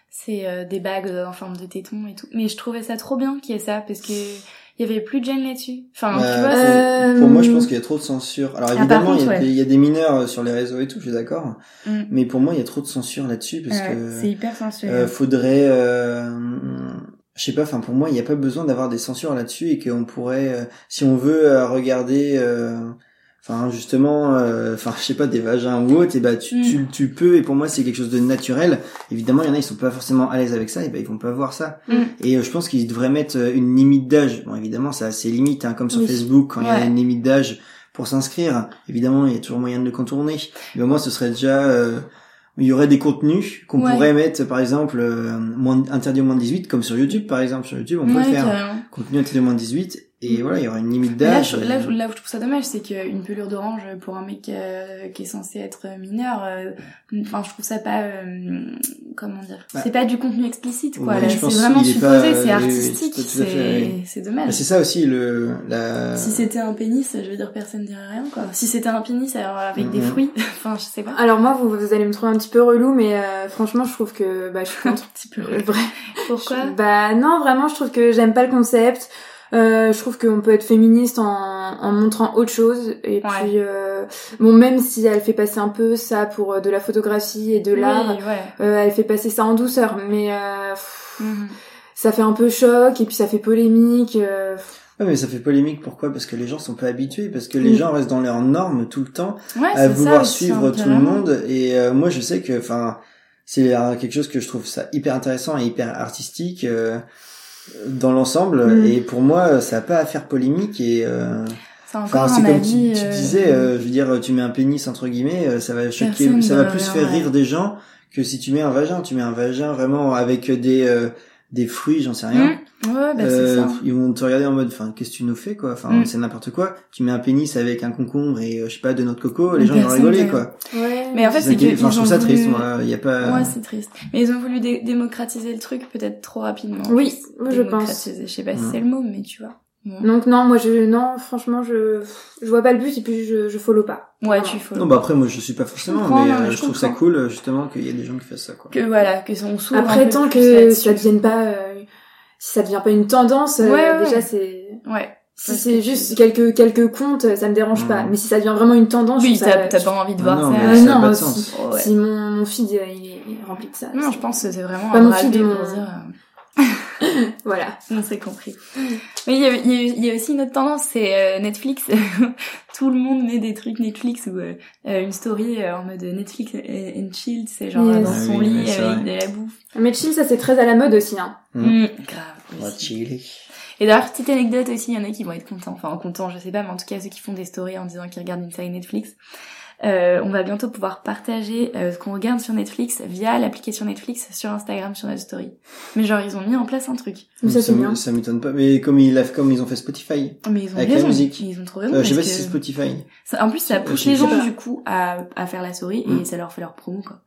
Speaker 1: c'est euh, des bagues en forme de téton et tout. Mais je trouvais ça trop bien qu'il y ait ça parce que il y avait plus de gêne là-dessus. Enfin, tu vois,
Speaker 3: pour-
Speaker 2: Euh,
Speaker 3: moi, je pense qu'il y a trop de censure. Alors
Speaker 1: Ah,
Speaker 3: évidemment, il, y a
Speaker 1: ouais.
Speaker 3: des, il y a des mineurs euh, sur les réseaux et tout, je suis d'accord.
Speaker 1: Mm.
Speaker 3: Mais pour moi, il y a trop de censure là-dessus parce
Speaker 1: Ouais,
Speaker 3: que
Speaker 1: c'est hyper sensuel.
Speaker 3: euh, faudrait, euh, je sais pas. Enfin, pour moi, il n'y a pas besoin d'avoir des censures là-dessus et qu'on pourrait, euh, si on veut euh, regarder. Enfin, justement, euh, enfin, je sais pas, des vagins ou autre, et bah, tu,
Speaker 1: Mm.
Speaker 3: tu, tu peux, et pour moi, c'est quelque chose de naturel. Évidemment, il y en a, ils sont pas forcément à l'aise avec ça, et bah, ils vont pas voir ça.
Speaker 1: Mm.
Speaker 3: Et euh, je pense qu'ils devraient mettre euh, une limite d'âge. Bon, évidemment, ça a ses limites, hein, comme sur
Speaker 2: Oui.
Speaker 3: Facebook, quand il y a une limite d'âge pour s'inscrire. Évidemment, il y a toujours moyen de le contourner. Mais au moins, ce serait déjà, euh, il y aurait des contenus qu'on
Speaker 1: Ouais.
Speaker 3: pourrait mettre, par exemple, euh, moins, interdit au moins de 18, comme sur YouTube, par exemple. Sur YouTube, on peut
Speaker 1: ouais,
Speaker 3: le faire.
Speaker 1: carrément.
Speaker 3: Contenu interdit au moins de 18, et voilà, il y aura une limite
Speaker 1: Mais Là,
Speaker 3: d'âge.
Speaker 1: je, là, je- là où je trouve ça dommage, c'est qu'une pelure d'orange pour un mec euh, qui est censé être mineur, euh, enfin, je trouve ça pas, euh, comment dire,
Speaker 3: Bah.
Speaker 1: c'est pas du contenu explicite, quoi.
Speaker 3: Ouais,
Speaker 1: c'est vraiment supposé, c'est artistique, c'est
Speaker 3: oui.
Speaker 1: c'est
Speaker 3: Bah,
Speaker 1: dommage.
Speaker 3: c'est ça aussi, le, la...
Speaker 1: Si c'était un pénis, je veux dire, personne dirait rien, quoi. Si c'était un pénis alors, avec des
Speaker 3: Mhm.
Speaker 1: fruits, enfin, je sais pas.
Speaker 2: Alors moi, vous, vous allez me trouver un petit peu relou, mais euh, franchement, je trouve que bah, je suis
Speaker 1: Un
Speaker 2: contre.
Speaker 1: petit peu.
Speaker 2: Euh, vrai.
Speaker 1: Pourquoi?
Speaker 2: Bah non, vraiment, je trouve que j'aime pas le concept. Euh, je trouve qu'on peut être féministe en, en montrant autre chose. Et
Speaker 1: Ouais.
Speaker 2: puis, euh, bon, même si elle fait passer un peu ça pour euh, de la photographie et de l'art,
Speaker 1: Oui, ouais.
Speaker 2: euh, elle fait passer ça en douceur. Mais euh, pff,
Speaker 1: Mhm.
Speaker 2: ça fait un peu choc et puis ça fait polémique. euh,
Speaker 3: Ouais, mais ça fait polémique, pourquoi? Parce que les gens sont pas habitués, parce que les
Speaker 2: Mm.
Speaker 3: gens restent dans leurs normes tout le temps.
Speaker 1: Ouais,
Speaker 3: à
Speaker 1: c'est ça
Speaker 3: vouloir suivre
Speaker 1: hein,
Speaker 3: tout le monde et euh, moi je sais que enfin c'est euh, quelque chose que je trouve ça hyper intéressant et hyper artistique euh, dans l'ensemble
Speaker 2: Mm.
Speaker 3: et pour moi ça a pas à faire polémique et euh, enfin c'est comme
Speaker 1: avis.
Speaker 3: tu, tu
Speaker 1: euh,
Speaker 3: disais euh, je veux dire tu mets un pénis entre guillemets ça va choquer
Speaker 1: Personne
Speaker 3: ça va plus faire
Speaker 1: ouais.
Speaker 3: rire des gens que si tu mets un vagin tu mets un vagin vraiment avec des euh, des fruits j'en sais rien
Speaker 1: Mhm. Ouais, bah, c'est
Speaker 3: euh,
Speaker 1: ça.
Speaker 3: ils vont te regarder en mode, enfin, qu'est-ce que tu nous fais, quoi Enfin,
Speaker 1: Mm.
Speaker 3: c'est n'importe quoi. Tu mets un pénis avec un concombre et, euh, je sais pas, de notre coco, les gens vont rigoler, quoi.
Speaker 2: Ouais.
Speaker 1: Mais en fait, c'est que
Speaker 3: enfin,
Speaker 1: ils
Speaker 3: je trouve ça triste, moi. Il y a pas.
Speaker 1: Ouais, c'est triste. Mais ils ont voulu dé- démocratiser le truc peut-être trop rapidement.
Speaker 2: Oui, moi, je pense.
Speaker 1: Démocratiser, Je sais pas si
Speaker 3: Mm.
Speaker 1: c'est le mot, mais tu vois.
Speaker 2: Donc non, moi je non, franchement, je je vois pas le but et puis je je follow pas.
Speaker 1: Ouais, tu faut.
Speaker 3: Non, bah après, moi, je suis pas forcément, mais
Speaker 1: non,
Speaker 3: euh, je
Speaker 1: je
Speaker 3: trouve ça cool, euh, justement, qu'il y ait des gens qui fassent ça, quoi.
Speaker 1: Que voilà, que on s'ouvre un
Speaker 2: Après
Speaker 1: peu
Speaker 2: tant
Speaker 1: plus
Speaker 2: que ça devienne pas euh, si ça devient pas une tendance, euh,
Speaker 1: Ouais, ouais,
Speaker 2: déjà c'est
Speaker 1: Ouais.
Speaker 2: si c'est
Speaker 1: que
Speaker 2: juste
Speaker 1: tu-
Speaker 2: quelques quelques comptes, ça me dérange pas. Mais si ça devient vraiment une tendance,
Speaker 1: Oui, t'as pas envie de
Speaker 3: Ah
Speaker 1: voir
Speaker 3: non,
Speaker 1: ça.
Speaker 3: mais ça a
Speaker 2: non,
Speaker 3: pas de
Speaker 2: si-
Speaker 3: sens.
Speaker 1: Ouais.
Speaker 2: Si mon, mon feed il est, il est rempli de ça.
Speaker 1: Non, je pense que c'est vraiment
Speaker 2: Pas
Speaker 1: un
Speaker 2: mon feed, mon-
Speaker 1: pour dire. euh,
Speaker 2: Voilà.
Speaker 1: On s'est compris. Mais il y, a, il, y a, il y a aussi une autre tendance, c'est euh, Netflix. Tout le monde met des trucs Netflix ou euh, une story euh, en mode Netflix and chill, c'est genre
Speaker 2: Yes.
Speaker 1: dans
Speaker 3: Ah
Speaker 1: son
Speaker 3: oui,
Speaker 1: lit avec de la bouffe.
Speaker 2: Mais chill, ça c'est très à la mode aussi. Hein.
Speaker 3: Mm.
Speaker 1: Mm, grave.
Speaker 3: On va
Speaker 1: aussi.
Speaker 3: chiller.
Speaker 1: Et d'ailleurs, petite anecdote aussi, il y en a qui vont être contents. Enfin, contents, je sais pas, mais en tout cas, ceux qui font des stories en disant qu'ils regardent une série Netflix. Euh, on va bientôt pouvoir partager euh, ce qu'on regarde sur Netflix via l'application Netflix sur Instagram, sur notre story. Mais genre, ils ont mis en place un truc.
Speaker 2: Mais ça
Speaker 3: m'étonne pas. Mais comme ils, comme ils ont fait Spotify.
Speaker 1: Mais ils ont
Speaker 3: Avec la
Speaker 1: raison.
Speaker 3: musique.
Speaker 1: Ils ont trop raison.
Speaker 3: Euh, je sais pas si c'est Spotify.
Speaker 1: ça- en plus, ça pousse les gens, du coup, à, à faire la story et
Speaker 3: Mm.
Speaker 1: ça leur fait leur promo, quoi.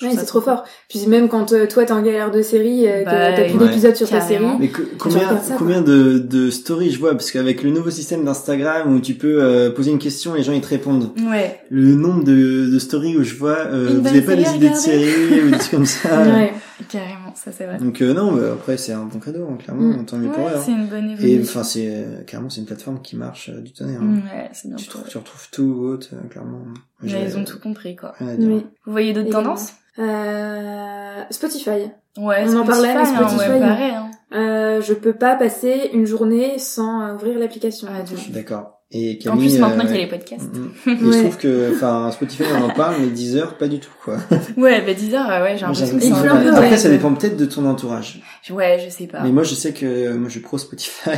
Speaker 2: Ouais, c'est trop fort. Puis même quand euh, toi t'es en galère de série, euh,
Speaker 1: Bah,
Speaker 2: t'as plus
Speaker 3: ouais.
Speaker 2: d'épisodes sur ta série.
Speaker 3: Mais que- combien,
Speaker 2: ça,
Speaker 3: combien de, de stories je vois? Parce qu'avec le nouveau système d'Instagram où tu peux euh, poser une question et les gens ils te répondent.
Speaker 1: Ouais.
Speaker 3: Le nombre de, de stories où je vois, euh, vous avez pas
Speaker 1: série
Speaker 3: des idées de séries ou des trucs comme ça?
Speaker 2: Ouais.
Speaker 1: Carrément, ça c'est vrai.
Speaker 3: Donc euh, non, bah, après c'est un bon cadeau, hein, clairement,
Speaker 2: Mm.
Speaker 3: tant mieux pour
Speaker 1: Ouais,
Speaker 3: eux. hein.
Speaker 1: c'est une bonne
Speaker 3: Et
Speaker 1: évolution.
Speaker 3: enfin c'est euh, carrément c'est une plateforme qui marche euh, du tonnerre. hein.
Speaker 1: Mm, ouais, c'est bien
Speaker 3: Tu,
Speaker 1: pour
Speaker 3: trouves,
Speaker 1: eux.
Speaker 3: tu retrouves tout autre, euh, clairement.
Speaker 1: Ils ont tout compris, quoi.
Speaker 2: Oui.
Speaker 1: Vous voyez d'autres tendances?
Speaker 2: Euh, Spotify.
Speaker 1: Ouais,
Speaker 2: On en parlait, mais
Speaker 1: Spotify, hein,
Speaker 2: Spotify,
Speaker 1: ouais,
Speaker 2: hein.
Speaker 1: pareil, hein.
Speaker 2: Euh, je peux pas passer une journée sans euh, ouvrir l'application.
Speaker 1: De
Speaker 3: Je suis d'accord. Et
Speaker 1: En
Speaker 3: Camille,
Speaker 1: plus, maintenant
Speaker 3: euh,
Speaker 1: qu'il y a les podcasts.
Speaker 3: mm, mm. Je
Speaker 2: Ouais.
Speaker 3: trouve que, enfin, Spotify on en parle, mais Deezer pas du tout quoi.
Speaker 1: Ouais, bah 10 heures, euh, ouais, j'ai l'impression que c'est
Speaker 2: Il
Speaker 1: un peu-
Speaker 3: Après
Speaker 2: ouais.
Speaker 3: ça dépend peut-être de ton entourage.
Speaker 1: Ouais, je sais pas.
Speaker 3: Mais moi je sais que moi je suis pro Spotify.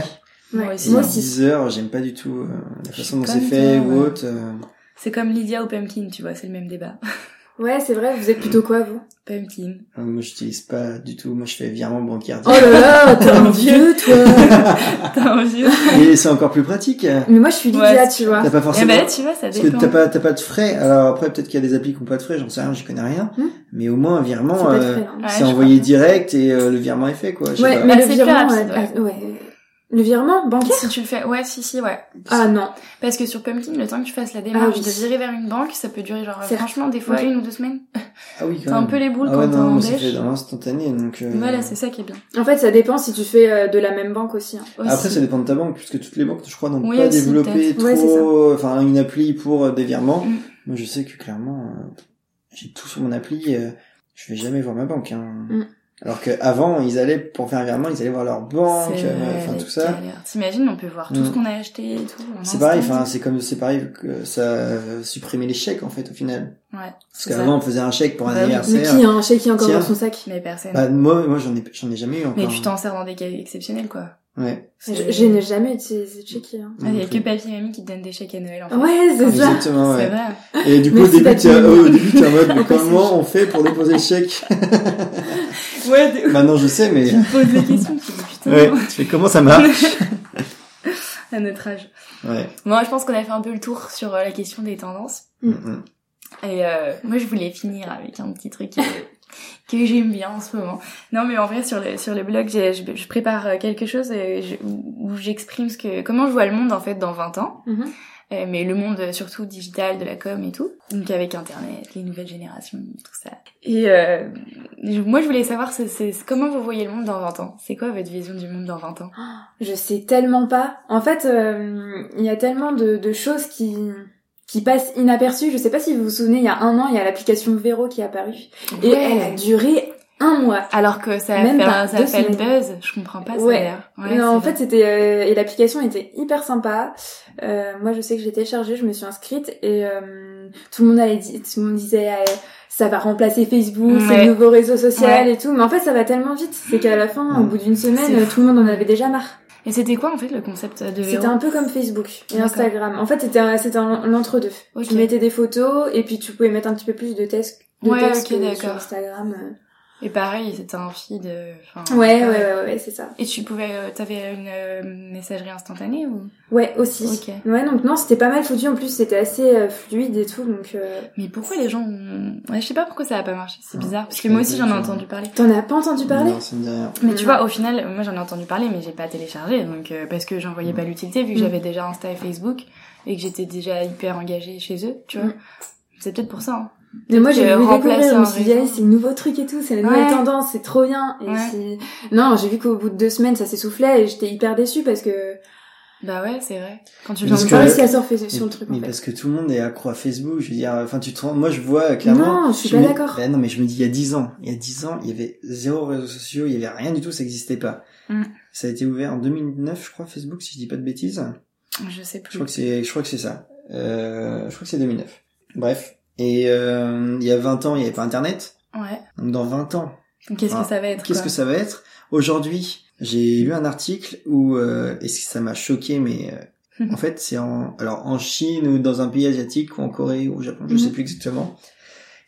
Speaker 1: Moi
Speaker 2: Ouais.
Speaker 1: aussi.
Speaker 2: Moi
Speaker 1: hein.
Speaker 2: aussi.
Speaker 3: Deezer, j'aime pas du tout euh, la façon dont c'est fait
Speaker 1: toi,
Speaker 3: ou
Speaker 1: ouais.
Speaker 3: autre. euh.
Speaker 1: C'est comme Lydia ou Pumpkin, tu vois, c'est le même débat.
Speaker 2: Ouais, c'est vrai. Vous êtes plutôt quoi, vous?
Speaker 1: Pumpkin.
Speaker 3: Euh, Moi, j'utilise pas du tout. Moi, je fais virement bancaire.
Speaker 2: Oh là là, t'es un vieux, toi
Speaker 1: T'as envie
Speaker 3: Et c'est encore plus pratique.
Speaker 2: Mais moi, je suis Lydia,
Speaker 1: Ouais,
Speaker 2: tu vois.
Speaker 3: T'as pas
Speaker 1: Eh
Speaker 3: forcément.
Speaker 1: ben, tu vois, ça
Speaker 3: Parce que
Speaker 1: dépend.
Speaker 3: t'as pas, t'as pas de frais. Alors après, peut-être qu'il y a des applis qui ont pas de frais, j'en sais rien, j'y connais rien.
Speaker 2: Hmm.
Speaker 3: Mais au moins, un
Speaker 2: C'est
Speaker 3: virement,
Speaker 2: de
Speaker 3: euh,
Speaker 2: hein.
Speaker 1: Ouais,
Speaker 3: c'est envoyé
Speaker 1: crois.
Speaker 3: direct et euh, le virement est fait, quoi. Je sais
Speaker 2: Ouais,
Speaker 3: pas.
Speaker 2: mais
Speaker 1: Bah,
Speaker 2: le
Speaker 1: c'est
Speaker 2: virement, ah, ouais. Le virement bancaire
Speaker 1: Si tu le fais, ouais, si, si, ouais.
Speaker 2: Ah non.
Speaker 1: Parce que sur Pumpkin, le temps que tu fasses la démarche
Speaker 2: Ah oui.
Speaker 1: de virer vers une banque, ça peut durer genre,
Speaker 2: C'est-
Speaker 1: franchement, des fois une ou deux semaines.
Speaker 3: Ah oui, quand
Speaker 1: T'as un peu les boules
Speaker 3: ah ouais,
Speaker 1: quand t'es en
Speaker 3: c'est fait dans l'instantané, donc. euh,
Speaker 1: Voilà, c'est ça qui est bien.
Speaker 2: En fait, ça dépend si tu fais euh, de la même banque aussi. hein.
Speaker 1: Aussi.
Speaker 3: Après, ça dépend de ta banque, puisque toutes les banques, je crois, n'ont
Speaker 1: Oui,
Speaker 3: pas
Speaker 1: aussi,
Speaker 3: développé trop,
Speaker 2: Ouais,
Speaker 3: enfin, une appli pour euh, des virements.
Speaker 1: Mm.
Speaker 3: Moi, je sais que clairement, euh, j'ai tout sur mon appli, euh, je vais jamais voir ma banque, hein.
Speaker 2: Mm.
Speaker 3: Alors qu'avant, ils allaient, pour faire un virement, ils allaient voir leur banque,
Speaker 1: C'est
Speaker 3: euh, enfin,
Speaker 1: les
Speaker 3: tout ça.
Speaker 1: T'imagines, on peut voir tout
Speaker 3: Mm.
Speaker 1: ce qu'on a acheté et tout.
Speaker 3: C'est pareil, enfin, c'est comme, c'est pareil que ça euh, supprimait les chèques, en fait, au final.
Speaker 1: Ouais.
Speaker 3: Parce qu'avant, on faisait un chèque pour un
Speaker 1: Bah oui.
Speaker 2: Mais
Speaker 3: anniversaire.
Speaker 2: qui, hein, chez qui encore
Speaker 3: Tiens.
Speaker 2: dans son sac?
Speaker 1: Mais personne.
Speaker 3: Bah, moi, moi, j'en ai, j'en ai jamais eu encore.
Speaker 1: Mais tu t'en sers dans des cas exceptionnels, quoi.
Speaker 3: Ouais.
Speaker 2: Je, je n'ai jamais utilisé Checky. Hein.
Speaker 1: Ah, Il y a que papy et mamie qui te donnent des chèques à Noël, en fait.
Speaker 2: Ouais, c'est ça.
Speaker 3: Exactement,
Speaker 1: C'est
Speaker 3: ouais.
Speaker 1: vrai.
Speaker 3: Et du coup, au début, t'es, euh, au début, t'es en mode, mais comment on fait pour déposer le chèque?
Speaker 1: Ouais, de...
Speaker 3: Maintenant, je sais, mais,
Speaker 1: tu me poses des questions, tu dis putain.
Speaker 3: ouais, tu fais comment ça marche?
Speaker 1: À notre âge.
Speaker 3: Ouais.
Speaker 1: Moi, je pense qu'on a fait un peu le tour sur euh, la question des tendances.
Speaker 3: Mm, mm.
Speaker 1: Et euh, moi, je voulais finir avec un petit truc euh, que j'aime bien en ce moment. Non, mais en vrai, sur le sur le blog, je, je prépare euh, quelque chose je- où j'exprime ce que comment je vois le monde en fait dans 20 ans.
Speaker 2: Mhm.
Speaker 1: Euh, mais le monde euh, surtout digital, de la com et tout. Donc avec Internet, les nouvelles générations, tout ça. Et euh, moi, je voulais savoir c'est, c'est- comment vous voyez le monde dans 20 ans? C'est quoi votre vision du monde dans 20 ans?
Speaker 2: Je sais tellement pas. En fait, euh, il y a tellement de, de choses qui qui passent inaperçues. Je sais pas si vous vous souvenez, il y a un an, il y a l'application Vero qui est apparue. Et
Speaker 1: Ouais.
Speaker 2: elle a duré un mois.
Speaker 1: Alors que ça a
Speaker 2: Même
Speaker 1: fait,
Speaker 2: pas
Speaker 1: ça a fait le buzz, je comprends pas ça
Speaker 2: Ouais.
Speaker 1: d'ailleurs. Ouais,
Speaker 2: non, en
Speaker 1: c'est
Speaker 2: fait, c'était euh, et l'application était hyper sympa. Euh, moi, je sais que j'ai téléchargé, je me suis inscrite et euh, tout le monde allait tout le monde disait euh, ça va remplacer Facebook, c'est
Speaker 1: Ouais.
Speaker 2: le nouveau réseau social et tout. Mais en fait, ça va tellement vite, c'est qu'à la fin, au bout d'une semaine,
Speaker 1: C'est
Speaker 2: tout le monde en avait déjà marre.
Speaker 1: Et c'était quoi en fait le concept de Véro?
Speaker 2: C'était un peu comme Facebook et. Instagram. En fait, c'était un- c'était un- l'entre-deux. Tu mettais des photos et puis tu pouvais mettre un petit peu plus de texte. De
Speaker 1: Ouais,
Speaker 2: texte sur Instagram.
Speaker 1: Et pareil, c'était un feed. euh,
Speaker 2: Ouais, ouais, ouais, ouais, c'est ça.
Speaker 1: Et tu pouvais, euh, t'avais une euh, messagerie instantanée ou?
Speaker 2: Ouais, aussi.
Speaker 1: Ok.
Speaker 2: Ouais, donc non, c'était pas mal foutu. En plus, c'était assez euh, fluide et tout, donc. Euh...
Speaker 1: Mais pourquoi les gens ont... ouais, Je sais pas pourquoi ça a pas marché. C'est bizarre parce que moi aussi j'en ai entendu parler.
Speaker 2: T'en as pas entendu parler?
Speaker 3: Non, rien.
Speaker 1: Mais tu vois, au final, moi j'en ai entendu parler, mais j'ai pas téléchargé, donc euh, parce que j'en voyais pas l'utilité vu que
Speaker 2: Mm.
Speaker 1: j'avais déjà Insta et Facebook et que j'étais déjà hyper engagée chez eux, tu vois.
Speaker 2: Mm.
Speaker 1: C'est peut-être pour ça. Hein.
Speaker 2: Mais moi, j'ai
Speaker 1: que
Speaker 2: voulu découvrir, je me suis dit, ah, c'est le nouveau truc et tout, c'est la nouvelle
Speaker 1: Ouais.
Speaker 2: tendance, c'est trop bien. Et
Speaker 1: Ouais.
Speaker 2: c'est- Non, j'ai vu qu'au bout de deux semaines, ça s'essoufflait et j'étais hyper déçue parce que
Speaker 1: Bah ouais, c'est vrai. Quand tu viens de
Speaker 2: à surfer sur le truc,
Speaker 3: mais
Speaker 2: en fait.
Speaker 3: parce que tout le monde est accro à Facebook, je veux dire, enfin, tu te rends, moi, je vois, euh, clairement.
Speaker 2: Non, je suis pas
Speaker 3: me-
Speaker 2: d'accord.
Speaker 3: Bah non, mais je me dis, il y a 10 ans, il y a 10 ans, il y avait zéro réseaux sociaux, il y avait rien du tout, ça existait pas.
Speaker 1: Mm.
Speaker 3: Ça a été ouvert en 2009, je crois, Facebook, si je dis pas de bêtises.
Speaker 1: Je sais
Speaker 3: Je
Speaker 1: plus.
Speaker 3: crois que c'est, je crois que c'est ça. Euh, je crois que c'est 2009. Bref. Et, euh, il y a 20 ans, il n'y avait pas Internet.
Speaker 1: Ouais.
Speaker 3: Donc, dans 20 ans,
Speaker 1: Qu'est-ce que ça va être
Speaker 3: Qu'est-ce que ça va être? Aujourd'hui, j'ai lu un article où euh, et ça m'a choqué, mais euh, en fait c'est en alors en Chine ou dans un pays asiatique ou en Corée ou au Japon, je
Speaker 2: Mhm.
Speaker 3: sais plus exactement.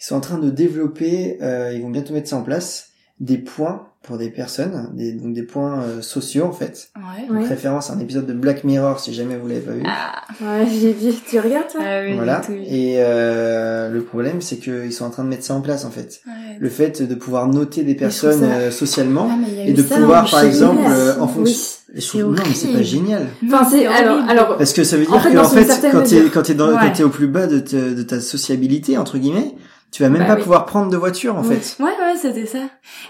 Speaker 3: Ils sont en train de développer, euh, ils vont bientôt mettre ça en place, des points pour des personnes, des, donc des points euh, sociaux en fait.
Speaker 1: Ouais.
Speaker 3: Donc,
Speaker 2: Ouais.
Speaker 3: référence à un épisode de Black Mirror si jamais vous l'avez pas vu.
Speaker 1: Ah,
Speaker 2: Ouais, j'ai vu. Tu regardes ça
Speaker 1: ah oui,
Speaker 3: voilà.
Speaker 1: tout.
Speaker 3: Et euh, le problème c'est qu'ils sont en train de mettre ça en place en fait.
Speaker 1: Ouais.
Speaker 3: Le fait de pouvoir noter des personnes
Speaker 2: ça-
Speaker 3: euh, socialement.
Speaker 1: Ah, mais il y a
Speaker 3: et de
Speaker 1: ça
Speaker 3: pouvoir, par exemple, euh, en fonction.
Speaker 2: Oui.
Speaker 3: Trouve- non, mais c'est pas génial.
Speaker 2: Enfin, c'est alors, alors,
Speaker 3: Parce que ça veut dire
Speaker 2: En fait,
Speaker 3: que, en fait, quand t'es, quand t'es dans,
Speaker 1: Ouais.
Speaker 3: quand t'es au plus bas de, te- de ta sociabilité, entre guillemets, tu vas même
Speaker 2: Bah
Speaker 3: pas
Speaker 2: oui.
Speaker 3: pouvoir prendre de voiture, en
Speaker 2: Oui.
Speaker 3: fait.
Speaker 1: Ouais, ouais, c'était ça.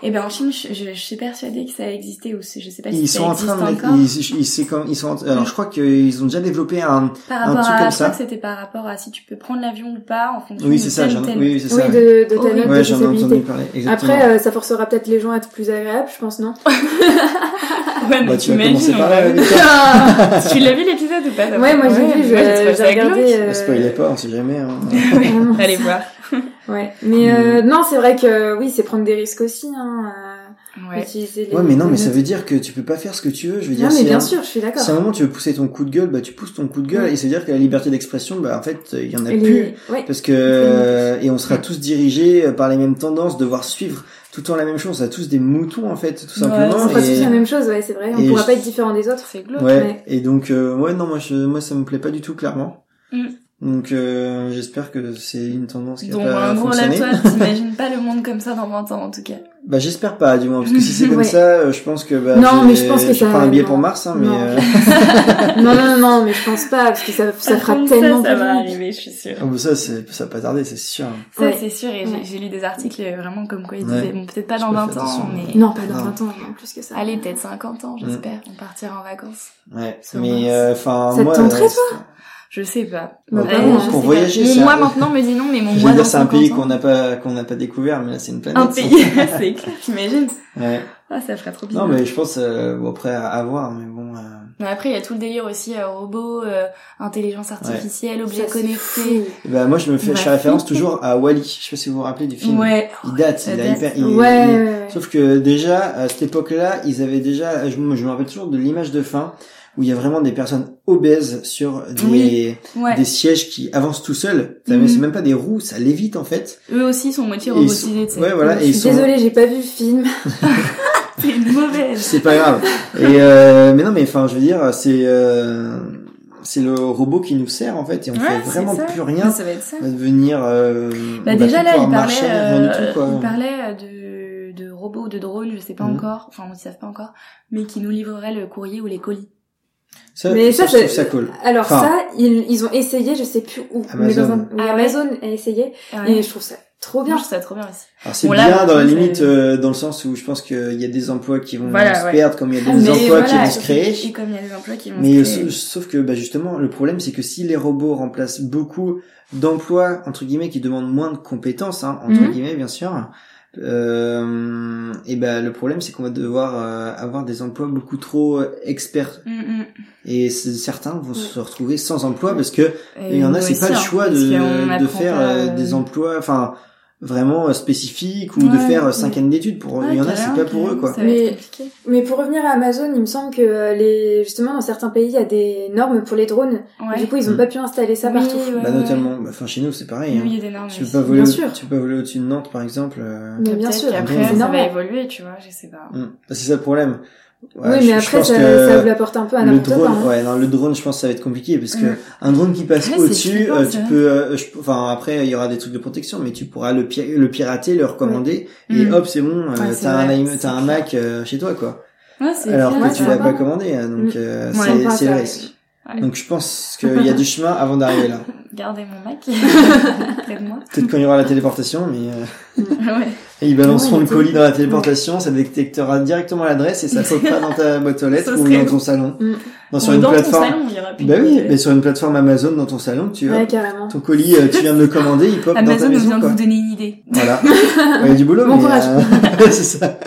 Speaker 1: Et ben en Chine, je, je, je suis persuadée que ça existait ou je sais pas si
Speaker 3: Ils
Speaker 1: ça
Speaker 3: sont en train de
Speaker 1: encore.
Speaker 3: ils, ils, c'est comme, ils sont, en- alors je crois qu'ils ont déjà développé un,
Speaker 1: Par
Speaker 3: un
Speaker 1: rapport
Speaker 3: truc
Speaker 1: à,
Speaker 3: comme
Speaker 1: je
Speaker 3: ça.
Speaker 1: c'était par rapport à si tu peux prendre l'avion ou pas en fonction
Speaker 3: oui,
Speaker 1: de
Speaker 3: c'est ça,
Speaker 1: tel
Speaker 3: j'en,
Speaker 1: ou tel.
Speaker 3: oui, oui, c'est
Speaker 2: Oui,
Speaker 3: ça.
Speaker 2: de, de ta
Speaker 1: Horrible.
Speaker 2: note
Speaker 3: ouais,
Speaker 2: de
Speaker 3: j'en ai entendu parler, exactement.
Speaker 2: Après, euh, ça forcera peut-être les gens à être plus agréables, je pense, non?
Speaker 1: Ouais, mais
Speaker 3: bah, tu vas commencer par là,
Speaker 1: tu l'as vu l'épisode ou pas
Speaker 2: Ouais, moi j'ai vu, j'ai regardé.
Speaker 1: glauque.
Speaker 2: euh,
Speaker 3: Ne spoilez pas, on sait jamais, hein.
Speaker 1: Allez voir.
Speaker 2: Ouais, mais euh, non, c'est vrai que oui, c'est prendre des risques aussi. Hein. euh.
Speaker 1: Ouais.
Speaker 2: Utiliser les
Speaker 3: Ouais, mais non, mais ça veut dire que tu peux pas faire ce que tu veux. Je veux dire,
Speaker 2: Non, mais
Speaker 3: si
Speaker 2: bien
Speaker 3: un-
Speaker 2: sûr, je suis d'accord.
Speaker 3: Si à un moment tu veux pousser ton coup de gueule, bah tu pousses ton coup de gueule.
Speaker 2: Ouais.
Speaker 3: Et c'est dire que la liberté d'expression, bah en fait, il y en a
Speaker 2: Et
Speaker 3: plus.
Speaker 2: les- ouais.
Speaker 3: Parce que euh, et on sera tous dirigés par les mêmes tendances, devoir suivre tout le temps la même chose. On a tous des moutons en fait, tout
Speaker 1: Ouais,
Speaker 3: simplement.
Speaker 2: On fera tous
Speaker 3: et...
Speaker 2: la même chose, ouais, c'est vrai. On
Speaker 3: et
Speaker 2: pourra
Speaker 3: je-
Speaker 2: pas être différent des autres.
Speaker 1: C'est glauque.
Speaker 3: Ouais.
Speaker 2: Ouais.
Speaker 3: Et donc euh, ouais non moi je moi ça me plaît pas du tout clairement.
Speaker 1: Mm.
Speaker 3: Donc euh, j'espère que c'est une tendance qui
Speaker 1: Donc
Speaker 3: va pas
Speaker 1: en gros toi t'imagines pas le monde comme ça dans 20 ans en tout cas.
Speaker 3: Bah j'espère pas du moins parce que si c'est comme
Speaker 2: Ouais.
Speaker 3: ça, euh, je pense que bah
Speaker 2: Non, mais je pense que ça-
Speaker 3: prends un billet
Speaker 2: non.
Speaker 3: pour Mars hein, mais
Speaker 2: Non.
Speaker 3: euh...
Speaker 2: non, non, non, mais je pense pas, parce que ça, ça fera
Speaker 1: Comme
Speaker 2: tellement
Speaker 1: ça, ça va arriver, je suis sûre.
Speaker 3: ah, bah, ça c'est ça va pas tarder, c'est sûr.
Speaker 1: Ça
Speaker 2: Ouais.
Speaker 1: c'est sûr et j'ai-
Speaker 2: Ouais.
Speaker 1: j'ai lu des articles vraiment comme quoi ils
Speaker 3: Ouais.
Speaker 1: disaient bon peut-être pas dans
Speaker 3: peux
Speaker 1: 20
Speaker 3: faire
Speaker 1: ans mais
Speaker 2: Non, pas dans
Speaker 3: Non.
Speaker 2: 20 ans, non, plus que ça.
Speaker 1: allez peut-être 50 ans j'espère on partira en vacances.
Speaker 3: Ouais. Mais euh, enfin
Speaker 2: Ça te
Speaker 3: moi
Speaker 2: tenterait,
Speaker 3: euh,
Speaker 2: toi?
Speaker 1: Je sais pas.
Speaker 2: Bah,
Speaker 3: pour
Speaker 1: sais
Speaker 3: voyager,
Speaker 1: pas.
Speaker 3: c'est
Speaker 1: Mon moi maintenant me dit non mais mon
Speaker 3: Je
Speaker 1: moi
Speaker 3: veux
Speaker 1: dans
Speaker 3: dire, c'est un
Speaker 1: 50
Speaker 3: pays qu'on n'a pas qu'on n'a pas découvert, mais là c'est une planète.
Speaker 1: un pays c'est clair t'imagines
Speaker 3: Ouais.
Speaker 1: ah ça ferait trop bizarre
Speaker 3: Non, mais je pense euh, bon après à, à voir, mais bon. euh,
Speaker 1: Mais après il y a tout le délire aussi euh, robots euh, intelligence artificielle objets connectés.
Speaker 3: Bah moi je me fais, je fais référence toujours à Wally. Je sais pas si vous vous rappelez du film.
Speaker 1: ouais
Speaker 3: Il date,
Speaker 1: Ça
Speaker 3: il a hyper. il-
Speaker 2: Ouais,
Speaker 3: il-. Sauf que déjà à cette époque-là, ils avaient déjà. Je, me- je me rappelle toujours de l'image de fin où il y a vraiment des personnes obèses sur des
Speaker 1: Oui. ouais
Speaker 3: des sièges qui avancent tout seuls. Ça,
Speaker 1: Mhm.
Speaker 3: C'est même pas des roues, ça lévite en fait.
Speaker 1: eux aussi sont moitié
Speaker 3: sont-
Speaker 1: robotisés sais.
Speaker 3: Ouais voilà.
Speaker 2: Je suis
Speaker 3: sont.
Speaker 2: désolée, j'ai pas vu le film.
Speaker 1: c'est une mauvaise
Speaker 3: C'est pas grave. Et euh, mais non, mais enfin, je veux dire, c'est euh, c'est le robot qui nous sert en fait, et on
Speaker 1: Ouais,
Speaker 3: fait vraiment plus rien.
Speaker 1: ça va être ça
Speaker 3: On va devenir. Euh,
Speaker 1: Bah
Speaker 3: on va
Speaker 1: déjà
Speaker 3: plus
Speaker 1: là, il parlait,
Speaker 3: marcher,
Speaker 1: euh,
Speaker 3: tout, quoi.
Speaker 1: il parlait de, de robots ou de drones, je sais pas
Speaker 3: Mhm.
Speaker 1: encore, enfin ils savent pas encore, mais qui nous livreraient le courrier ou les colis.
Speaker 3: Ça,
Speaker 2: Mais
Speaker 3: ça,
Speaker 2: ça,
Speaker 3: je
Speaker 2: c'est-
Speaker 3: trouve ça cool.
Speaker 2: Alors
Speaker 3: Enfin,
Speaker 2: ça, ils, ils ont essayé, je sais plus où, mais
Speaker 3: Amazon.
Speaker 2: dans un, oui,
Speaker 1: Ah ouais
Speaker 2: Amazon a essayé, et je trouve ça trop
Speaker 1: bien, je trouve ça trop bien aussi.
Speaker 3: Alors c'est
Speaker 1: Bon, là,
Speaker 3: bien dans la limite, euh, dans le sens où je pense qu'il y a des emplois qui vont
Speaker 1: Voilà,
Speaker 3: se
Speaker 1: ouais.
Speaker 3: perdre, comme il y a des
Speaker 2: Ah, mais
Speaker 3: emplois qui vont se créer.
Speaker 1: Et comme il y a des emplois qui vont
Speaker 3: Mais
Speaker 1: se créer.
Speaker 3: sauf, sauf que bah, justement, le problème, c'est que si les robots remplacent beaucoup d'emplois entre guillemets qui demandent moins de compétences, hein, entre
Speaker 2: Mhm.
Speaker 3: guillemets bien sûr, euh, et ben le problème, c'est qu'on va devoir euh, avoir des emplois beaucoup trop euh, experts.
Speaker 1: Mm, mm.
Speaker 3: Et certains vont se retrouver sans emploi parce que
Speaker 1: Et
Speaker 3: il y en a, c'est pas le
Speaker 1: hein,
Speaker 3: choix de, de faire euh, des emplois, enfin vraiment euh, spécifiques ou de faire euh,
Speaker 1: ouais.
Speaker 3: cinq années d'études. Pour
Speaker 1: Ouais,
Speaker 3: il y en a, c'est pas pour eux quoi.
Speaker 2: Mais- pour revenir à Amazon, il me semble que euh, les, justement, dans certains pays, il y a des normes pour les drones.
Speaker 1: Ouais.
Speaker 2: Du coup, ils ont
Speaker 3: Mhm.
Speaker 2: pas pu installer ça
Speaker 1: Oui,
Speaker 2: partout.
Speaker 1: ouais,
Speaker 3: Bah notamment, bah, enfin chez nous c'est pareil.
Speaker 1: Nous,
Speaker 3: hein.
Speaker 1: il y a des normes
Speaker 3: Tu peux pas voler,
Speaker 2: Bien
Speaker 3: au-
Speaker 2: sûr.
Speaker 3: tu peux pas voler au-dessus de Nantes par exemple. euh,
Speaker 2: Mais bien sûr,
Speaker 1: qu'après,
Speaker 3: c'est
Speaker 1: ça va évoluer, tu vois, je sais pas.
Speaker 3: Hmm. Bah, c'est ça le problème. Ouais,
Speaker 2: oui, mais après, ça, ça vous l'apporte un peu à
Speaker 3: le
Speaker 2: n'importe quoi. hein.
Speaker 3: ouais, non, le drone, je pense que ça va être compliqué parce que
Speaker 1: Mm.
Speaker 3: un drone qui passe
Speaker 1: Ouais,
Speaker 3: au-dessus, euh, tu peux, euh, je- enfin après il y aura des trucs de protection, mais tu pourras le, pi- le pirater, le recommander et
Speaker 1: Mm.
Speaker 3: hop c'est bon, euh, t'as un, t'as un. Mac euh, chez toi quoi. Alors
Speaker 1: clair,
Speaker 3: que tu l'as pas commandé, hein, donc
Speaker 2: Mm.
Speaker 3: euh,
Speaker 1: Ouais.
Speaker 3: c'est le risque.
Speaker 1: Ouais.
Speaker 3: Donc je pense qu'il y a du chemin avant d'arriver là.
Speaker 1: Gardez mon Mac près de moi.
Speaker 3: Peut-être quand il y aura la téléportation, mais euh,
Speaker 1: ouais.
Speaker 3: Et ils balanceront
Speaker 2: Ouais,
Speaker 3: le colis dans la téléportation, ça détectera directement l'adresse et ça sautera dans ta boîte aux lettres ou dans ton salon.
Speaker 2: Mm.
Speaker 3: Non, sur
Speaker 1: Ou
Speaker 3: une
Speaker 1: dans
Speaker 3: plateforme.
Speaker 1: ton salon, il y aura plus
Speaker 3: bah oui, mais sur une plateforme Amazon dans ton salon, tu vois.
Speaker 2: Ouais, carrément.
Speaker 3: Ton colis, euh, tu viens de le commander, il pop dans ta
Speaker 1: Amazon
Speaker 3: maison,
Speaker 1: vient de vous donner une idée.
Speaker 3: Voilà. Il y a du boulot,
Speaker 2: Bon
Speaker 3: mais
Speaker 2: courage.
Speaker 3: euh, c'est ça.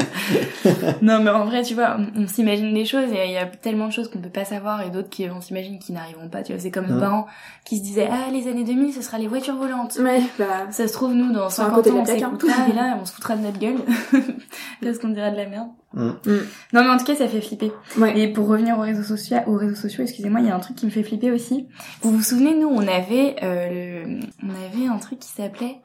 Speaker 1: Non, mais en vrai, tu vois, on, on s'imagine des choses et il y a tellement de choses qu'on peut pas savoir et d'autres qui, on s'imagine qui n'arriveront pas. Tu vois, c'est comme nos
Speaker 3: Ouais.
Speaker 1: parents qui se disaient, ah, les années 2000, ce sera les voitures volantes.
Speaker 2: Ouais, bah,
Speaker 1: Ça se trouve, nous, dans
Speaker 2: Sur un
Speaker 1: 50
Speaker 2: côté de
Speaker 1: ans,
Speaker 2: la
Speaker 1: on
Speaker 2: hein.
Speaker 1: s'écoutera et là, on se foutra de notre gueule. Parce qu'on dira de la merde.
Speaker 3: Mm.
Speaker 2: Mm.
Speaker 1: Non, mais en tout cas, ça fait flipper.
Speaker 2: ouais.
Speaker 1: Et pour revenir aux réseaux sociaux, aux réseaux sociaux, excusez-moi, il y a un truc qui me fait flipper aussi. Vous vous souvenez, nous, on avait, euh, le- on avait un truc qui s'appelait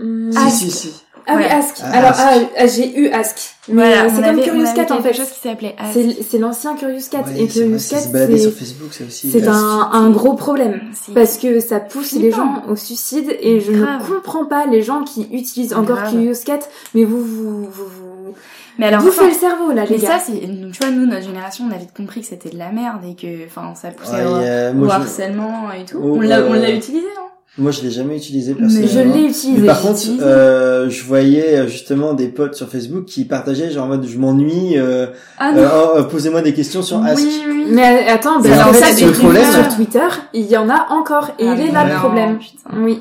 Speaker 2: Hum,
Speaker 3: Si, si, si.
Speaker 2: Ah oui,
Speaker 1: Ouais.
Speaker 2: Ask.
Speaker 3: Ah,
Speaker 2: Alors,
Speaker 3: Ask.
Speaker 2: ah, ah, j'ai eu Ask. Mais
Speaker 1: Voilà,
Speaker 2: euh, c'est comme
Speaker 1: avait-
Speaker 2: Curious Cat en fait.
Speaker 1: chose qui s'appelait.
Speaker 2: C'est c'est l'ancien Curious Cat.
Speaker 3: Ouais,
Speaker 2: et
Speaker 3: c'est
Speaker 2: Curious Cat,
Speaker 3: sur
Speaker 2: c'est
Speaker 3: Facebook, ça aussi.
Speaker 2: c'est un, un gros problème. Parce que ça pousse les gens au suicide et je
Speaker 1: Grave.
Speaker 2: ne comprends pas les gens qui utilisent encore
Speaker 1: Grave.
Speaker 2: Curious Cat, mais vous vous vous, vous
Speaker 1: Mais alors,
Speaker 2: bouffez
Speaker 1: enfin,
Speaker 2: le cerveau là les
Speaker 1: mais
Speaker 2: gars.
Speaker 1: ça, c'est, tu vois, nous, notre génération, on a vite compris que c'était de la merde et que, enfin, ça poussait
Speaker 3: Ouais,
Speaker 1: au,
Speaker 3: je,
Speaker 1: harcèlement et tout.
Speaker 3: Oh,
Speaker 1: on l'a,
Speaker 3: euh,
Speaker 1: on l'a utilisé, hein.
Speaker 3: Moi, je l'ai jamais utilisé
Speaker 1: Mais
Speaker 2: je
Speaker 3: personnellement.
Speaker 2: l'ai
Speaker 3: Mais
Speaker 2: utilisé.
Speaker 3: par contre,
Speaker 1: utilisé.
Speaker 3: euh, je voyais euh, justement des potes sur Facebook qui partageaient genre en mode je m'ennuie, euh,
Speaker 1: Ah non.
Speaker 3: euh, oh, euh, posez-moi des questions sur Ask.
Speaker 1: oui, oui.
Speaker 2: Mais attends,
Speaker 3: Et
Speaker 2: bah,
Speaker 3: en
Speaker 2: en
Speaker 3: fait,
Speaker 2: fait,
Speaker 3: c'est le
Speaker 2: des
Speaker 3: problème.
Speaker 2: sur Twitter, il y en a encore et
Speaker 1: Ah,
Speaker 2: il est là le problème.
Speaker 1: putain.
Speaker 2: Oui.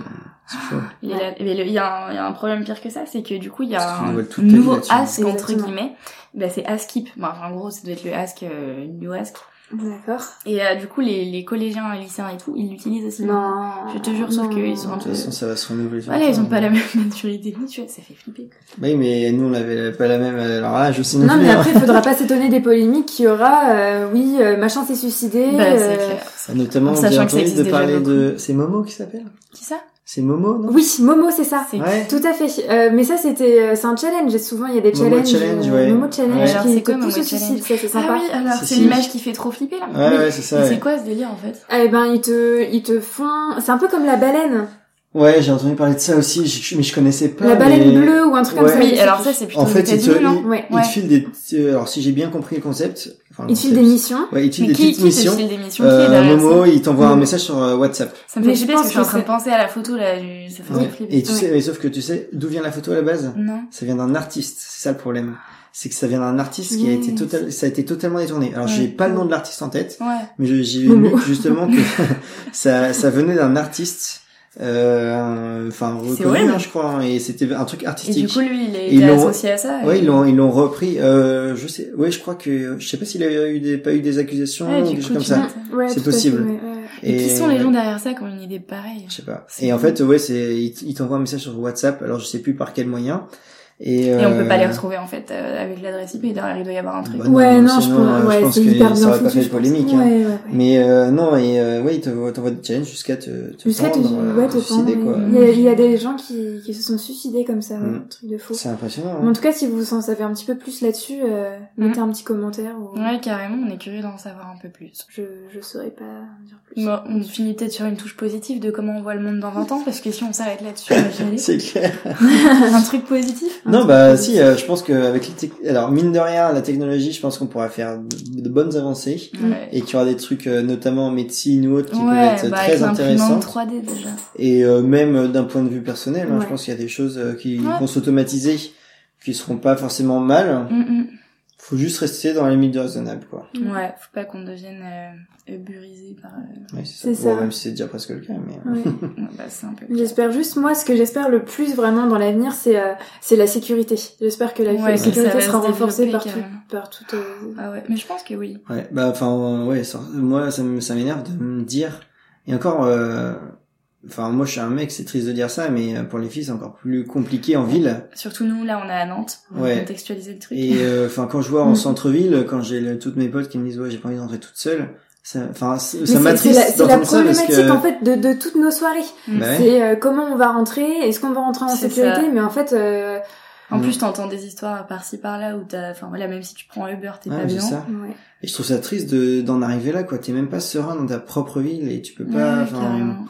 Speaker 1: Il y a, mais le- il y a un, il y a un problème pire que ça, c'est que du coup, il y a
Speaker 3: Parce
Speaker 1: un nouveau ask, entre guillemets. Bah, c'est Askip. Bon, enfin, en gros, ça doit être le ask, euh, New Ask.
Speaker 2: D'accord.
Speaker 1: Et euh, du coup, les, les collégiens, lycéens et tout, ils l'utilisent aussi.
Speaker 2: Non.
Speaker 1: Je te jure, sauf qu'ils sont un
Speaker 3: De
Speaker 1: peu...
Speaker 3: toute façon, ça va se renouveler.
Speaker 1: Voilà, ils ont pas la même maturité que nous, tu vois, ça fait flipper. quoi.
Speaker 3: Oui, mais nous, on avait pas la même. Alors là, je sais non,
Speaker 2: mais
Speaker 3: hein.
Speaker 2: après, il faudra pas s'étonner des polémiques qu'il y aura. euh, oui, euh, machin s'est suicidé.
Speaker 1: Bah, c'est
Speaker 2: euh,
Speaker 1: clair.
Speaker 3: Ah, Notamment, entendu
Speaker 1: existe
Speaker 3: de parler de. C'est Momo qui s'appelle?
Speaker 1: Qui ça?
Speaker 3: C'est Momo, non?
Speaker 2: Oui, Momo, c'est ça.
Speaker 3: Ouais.
Speaker 2: Tout à fait. Euh, mais ça, c'était, euh, c'est un challenge. Et souvent, il y a des
Speaker 3: Momo
Speaker 2: challenges.
Speaker 3: challenge,
Speaker 2: euh,
Speaker 3: ouais.
Speaker 2: Momo challenge
Speaker 3: Ouais.
Speaker 2: Qui te
Speaker 1: Momo
Speaker 2: pousse au
Speaker 1: challenge?
Speaker 2: Suicide. Ça, c'est sympa.
Speaker 1: Ah oui, alors c'est l'image qui fait trop flipper là.
Speaker 3: Ouais,
Speaker 1: Oui.
Speaker 3: ouais, c'est ça.
Speaker 1: C'est quoi ce délire en fait?
Speaker 2: Eh ben, ils te, ils te font. C'est un peu comme la baleine.
Speaker 3: Ouais, j'ai entendu parler de ça aussi, je- mais je connaissais pas.
Speaker 2: la baleine
Speaker 3: mais-
Speaker 2: bleue ou un truc
Speaker 3: Ouais.
Speaker 2: comme ça.
Speaker 1: Oui, alors ça c'est plutôt
Speaker 3: En fait, il te, il,
Speaker 2: Ouais.
Speaker 3: il te file des. euh, Alors, si j'ai bien compris le concept. Enfin, le
Speaker 2: Ils te filent
Speaker 3: concept.
Speaker 2: des missions.
Speaker 3: Ouais, il file
Speaker 1: Mais
Speaker 3: des
Speaker 1: qui,
Speaker 3: petites
Speaker 1: qui
Speaker 3: missions.
Speaker 1: file des missions Qui est
Speaker 3: Euh, Momo,
Speaker 1: ça
Speaker 3: il t'envoie un message sur euh, WhatsApp.
Speaker 1: Ça me fait
Speaker 2: Mais je
Speaker 1: flipper parce
Speaker 2: pense
Speaker 1: que je suis en train de penser à la photo là, du- ça fait
Speaker 3: Ouais.
Speaker 1: flipper.
Speaker 3: Et tu
Speaker 2: Ouais.
Speaker 3: sais, mais sauf que tu sais d'où vient la photo à la base?
Speaker 1: Non.
Speaker 3: Ça vient d'un artiste, c'est ça le problème. C'est que ça vient d'un artiste qui a été total, ça a été totalement détourné. Alors
Speaker 1: Ouais.
Speaker 3: j'ai pas le nom de l'artiste en tête,
Speaker 1: Ouais.
Speaker 3: mais j'ai lu justement que ça, ça venait d'un artiste, euh, enfin
Speaker 1: C'est
Speaker 3: reconnu, hein, je crois, hein, et c'était un truc
Speaker 1: Et
Speaker 3: artistique.
Speaker 1: du coup lui il est
Speaker 3: Et ils
Speaker 1: associé à ça.
Speaker 3: Ouais,
Speaker 1: et-
Speaker 3: ils l'ont, ils l'ont repris. Euh, je sais, ouais, je crois que, je sais pas s'il a eu des, pas eu des accusations
Speaker 1: Ouais,
Speaker 3: ou des
Speaker 1: coup,
Speaker 3: choses comme ça.
Speaker 2: Ouais,
Speaker 3: C'est
Speaker 2: fait,
Speaker 3: possible.
Speaker 2: ouais, ouais.
Speaker 1: Et qui sont les gens derrière ça qui ont une idée pareille
Speaker 3: Je sais pas. Et en fait, ouais, c'est, il t- il t'envoie un message sur WhatsApp. Alors, je sais plus par quel moyen. Et,
Speaker 1: Et on peut pas
Speaker 3: euh,
Speaker 1: les retrouver en fait euh, avec l'adresse IP. Derrière il doit y avoir un truc.
Speaker 3: Bah,
Speaker 2: Ouais,
Speaker 3: non,
Speaker 2: non, je
Speaker 3: sinon,
Speaker 2: pense,
Speaker 3: euh, je
Speaker 2: ouais,
Speaker 3: pense
Speaker 2: c'est
Speaker 3: que
Speaker 2: hyper
Speaker 3: ça
Speaker 2: bien
Speaker 3: aurait pas fait
Speaker 2: je pense.
Speaker 3: polémique,
Speaker 2: Ouais,
Speaker 3: hein.
Speaker 2: ouais, ouais.
Speaker 3: Mais euh, non, et euh, ouais, il te- t'envoie des challenges jusqu'à te, te
Speaker 2: Jusqu'à te,
Speaker 3: euh,
Speaker 2: ouais, te
Speaker 3: suicider, quoi.
Speaker 2: Il y, a, il y a des gens qui, qui se sont suicidés comme ça,
Speaker 3: Mm.
Speaker 2: un truc de fou.
Speaker 3: C'est impressionnant.
Speaker 2: Mais en
Speaker 3: Hein.
Speaker 2: tout cas, si vous en savez un petit peu plus là-dessus, euh, mettez un petit commentaire. Ou...
Speaker 1: Ouais carrément, on est curieux d'en savoir un peu plus.
Speaker 2: Je, je saurais pas dire plus.
Speaker 1: Bon, on finit peut-être sur une touche positive de comment on voit le monde dans 20 ans, parce que si on s'arrête là-dessus.
Speaker 3: C'est clair.
Speaker 1: un truc positif?
Speaker 3: Non, bah si, euh, je pense qu'avec les tec- alors mine de rien, la technologie, je pense qu'on pourra faire de, de bonnes avancées
Speaker 1: Ouais.
Speaker 3: et qu'il y aura des trucs, euh, notamment en médecine ou autre, qui
Speaker 1: Ouais,
Speaker 3: peuvent être
Speaker 1: bah,
Speaker 3: très
Speaker 1: l'imprimante
Speaker 3: intéressants.
Speaker 1: 3D déjà.
Speaker 3: Et euh, même euh, d'un point de vue personnel, hein,
Speaker 2: Ouais.
Speaker 3: je pense qu'il y a des choses euh, qui
Speaker 1: Ouais.
Speaker 3: vont s'automatiser, qui seront pas forcément mal.
Speaker 1: Mm,
Speaker 3: Faut juste rester dans les limites du raisonnable, quoi.
Speaker 1: Ouais, faut pas qu'on devienne euh, burisé par. euh,
Speaker 3: Ouais,
Speaker 2: C'est
Speaker 3: ça. Bon, même si c'est déjà presque le cas, mais.
Speaker 2: Ouais.
Speaker 1: ouais, bah, c'est un peu.
Speaker 2: J'espère juste, moi, ce que j'espère le plus vraiment dans l'avenir, c'est euh, c'est la sécurité. J'espère que la, sécurité sera
Speaker 1: se
Speaker 2: renforcée par tout, par tout. euh,
Speaker 1: Ah ouais, mais je pense que oui.
Speaker 3: Ouais, bah enfin ouais, ça- moi ça m'énerve de me dire et encore euh, enfin moi je suis un mec, c'est triste de dire ça mais euh, pour les filles c'est encore plus compliqué en ville
Speaker 1: Surtout nous, là, on est à Nantes. pour
Speaker 3: Ouais.
Speaker 1: contextualiser le truc.
Speaker 3: et euh, enfin quand je vois en
Speaker 2: Mm.
Speaker 3: centre-ville quand j'ai toutes mes potes qui me disent ouais, j'ai pas envie d'entrer toute seule, ça enfin ça
Speaker 2: c'est-
Speaker 3: m'attriste
Speaker 2: C'est la, c'est la problématique
Speaker 3: que
Speaker 2: en fait de, de toutes nos soirées.
Speaker 1: Mm.
Speaker 3: Bah ouais.
Speaker 2: C'est euh, comment on va rentrer, est-ce qu'on va rentrer en sécurité,
Speaker 1: ça.
Speaker 2: mais en fait, euh,
Speaker 1: En
Speaker 3: Mm.
Speaker 1: plus, t'entends des histoires par-ci par-là où t'as, enfin voilà, même si tu prends Uber, t'es
Speaker 3: Ouais,
Speaker 1: pas
Speaker 3: c'est
Speaker 1: bien.
Speaker 3: ça.
Speaker 2: ouais.
Speaker 3: Et je trouve ça triste de d'en arriver là quoi, t'es même pas serein dans ta propre ville et tu peux pas
Speaker 1: carrément, carrément.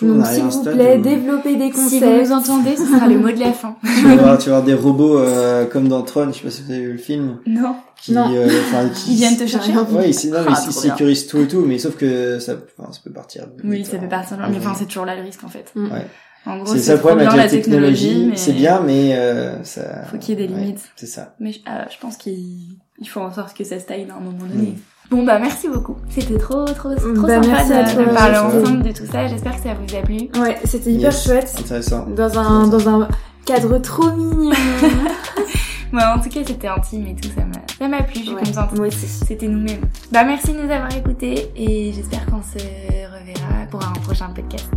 Speaker 2: Donc s'il vous
Speaker 3: stade
Speaker 2: plaît,
Speaker 3: où-
Speaker 2: développez des
Speaker 1: Si
Speaker 2: concepts.
Speaker 1: vous nous entendez, ce sera le mot de la fin.
Speaker 3: tu vas voir, tu vas voir des robots euh, comme dans Tron, je sais pas si vous avez vu le film
Speaker 1: Non.
Speaker 3: qui
Speaker 2: Non.
Speaker 3: euh, enfin qui
Speaker 1: Ils viennent te chercher.
Speaker 3: Ouais, ils, non, mais
Speaker 1: Ah,
Speaker 3: ils sécurisent tout et tout, mais sauf que ça, enfin, ça peut partir.
Speaker 1: Oui, ça peut partir loin. Mais enfin, c'est toujours là le risque, en fait.
Speaker 2: Mm.
Speaker 3: Ouais.
Speaker 1: En gros,
Speaker 3: C'est ça le problème
Speaker 1: bien
Speaker 3: avec
Speaker 1: la
Speaker 3: technologie,
Speaker 1: mais-
Speaker 3: c'est bien, mais euh, ça.
Speaker 1: Faut qu'il y ait des
Speaker 3: ouais,
Speaker 1: limites.
Speaker 3: c'est ça.
Speaker 1: Mais euh, je pense qu'il il faut en sorte que ça se taille à un moment donné. Bon bah merci beaucoup. C'était trop trop trop
Speaker 2: Bah,
Speaker 1: sympa de,
Speaker 2: toi,
Speaker 1: de parler ensemble de tout ça. J'espère que ça vous a plu.
Speaker 2: Ouais, c'était hyper
Speaker 3: Yes.
Speaker 2: chouette.
Speaker 3: Intéressant.
Speaker 2: Dans un, dans un cadre trop mignon.
Speaker 1: Ouais, en tout cas c'était intime et tout. Ça m'a ça m'a plu. Je suis
Speaker 2: Ouais,
Speaker 1: contente.
Speaker 2: moi aussi.
Speaker 1: C'était nous-mêmes. Bah merci de nous avoir écoutés et j'espère qu'on se reverra pour un prochain podcast.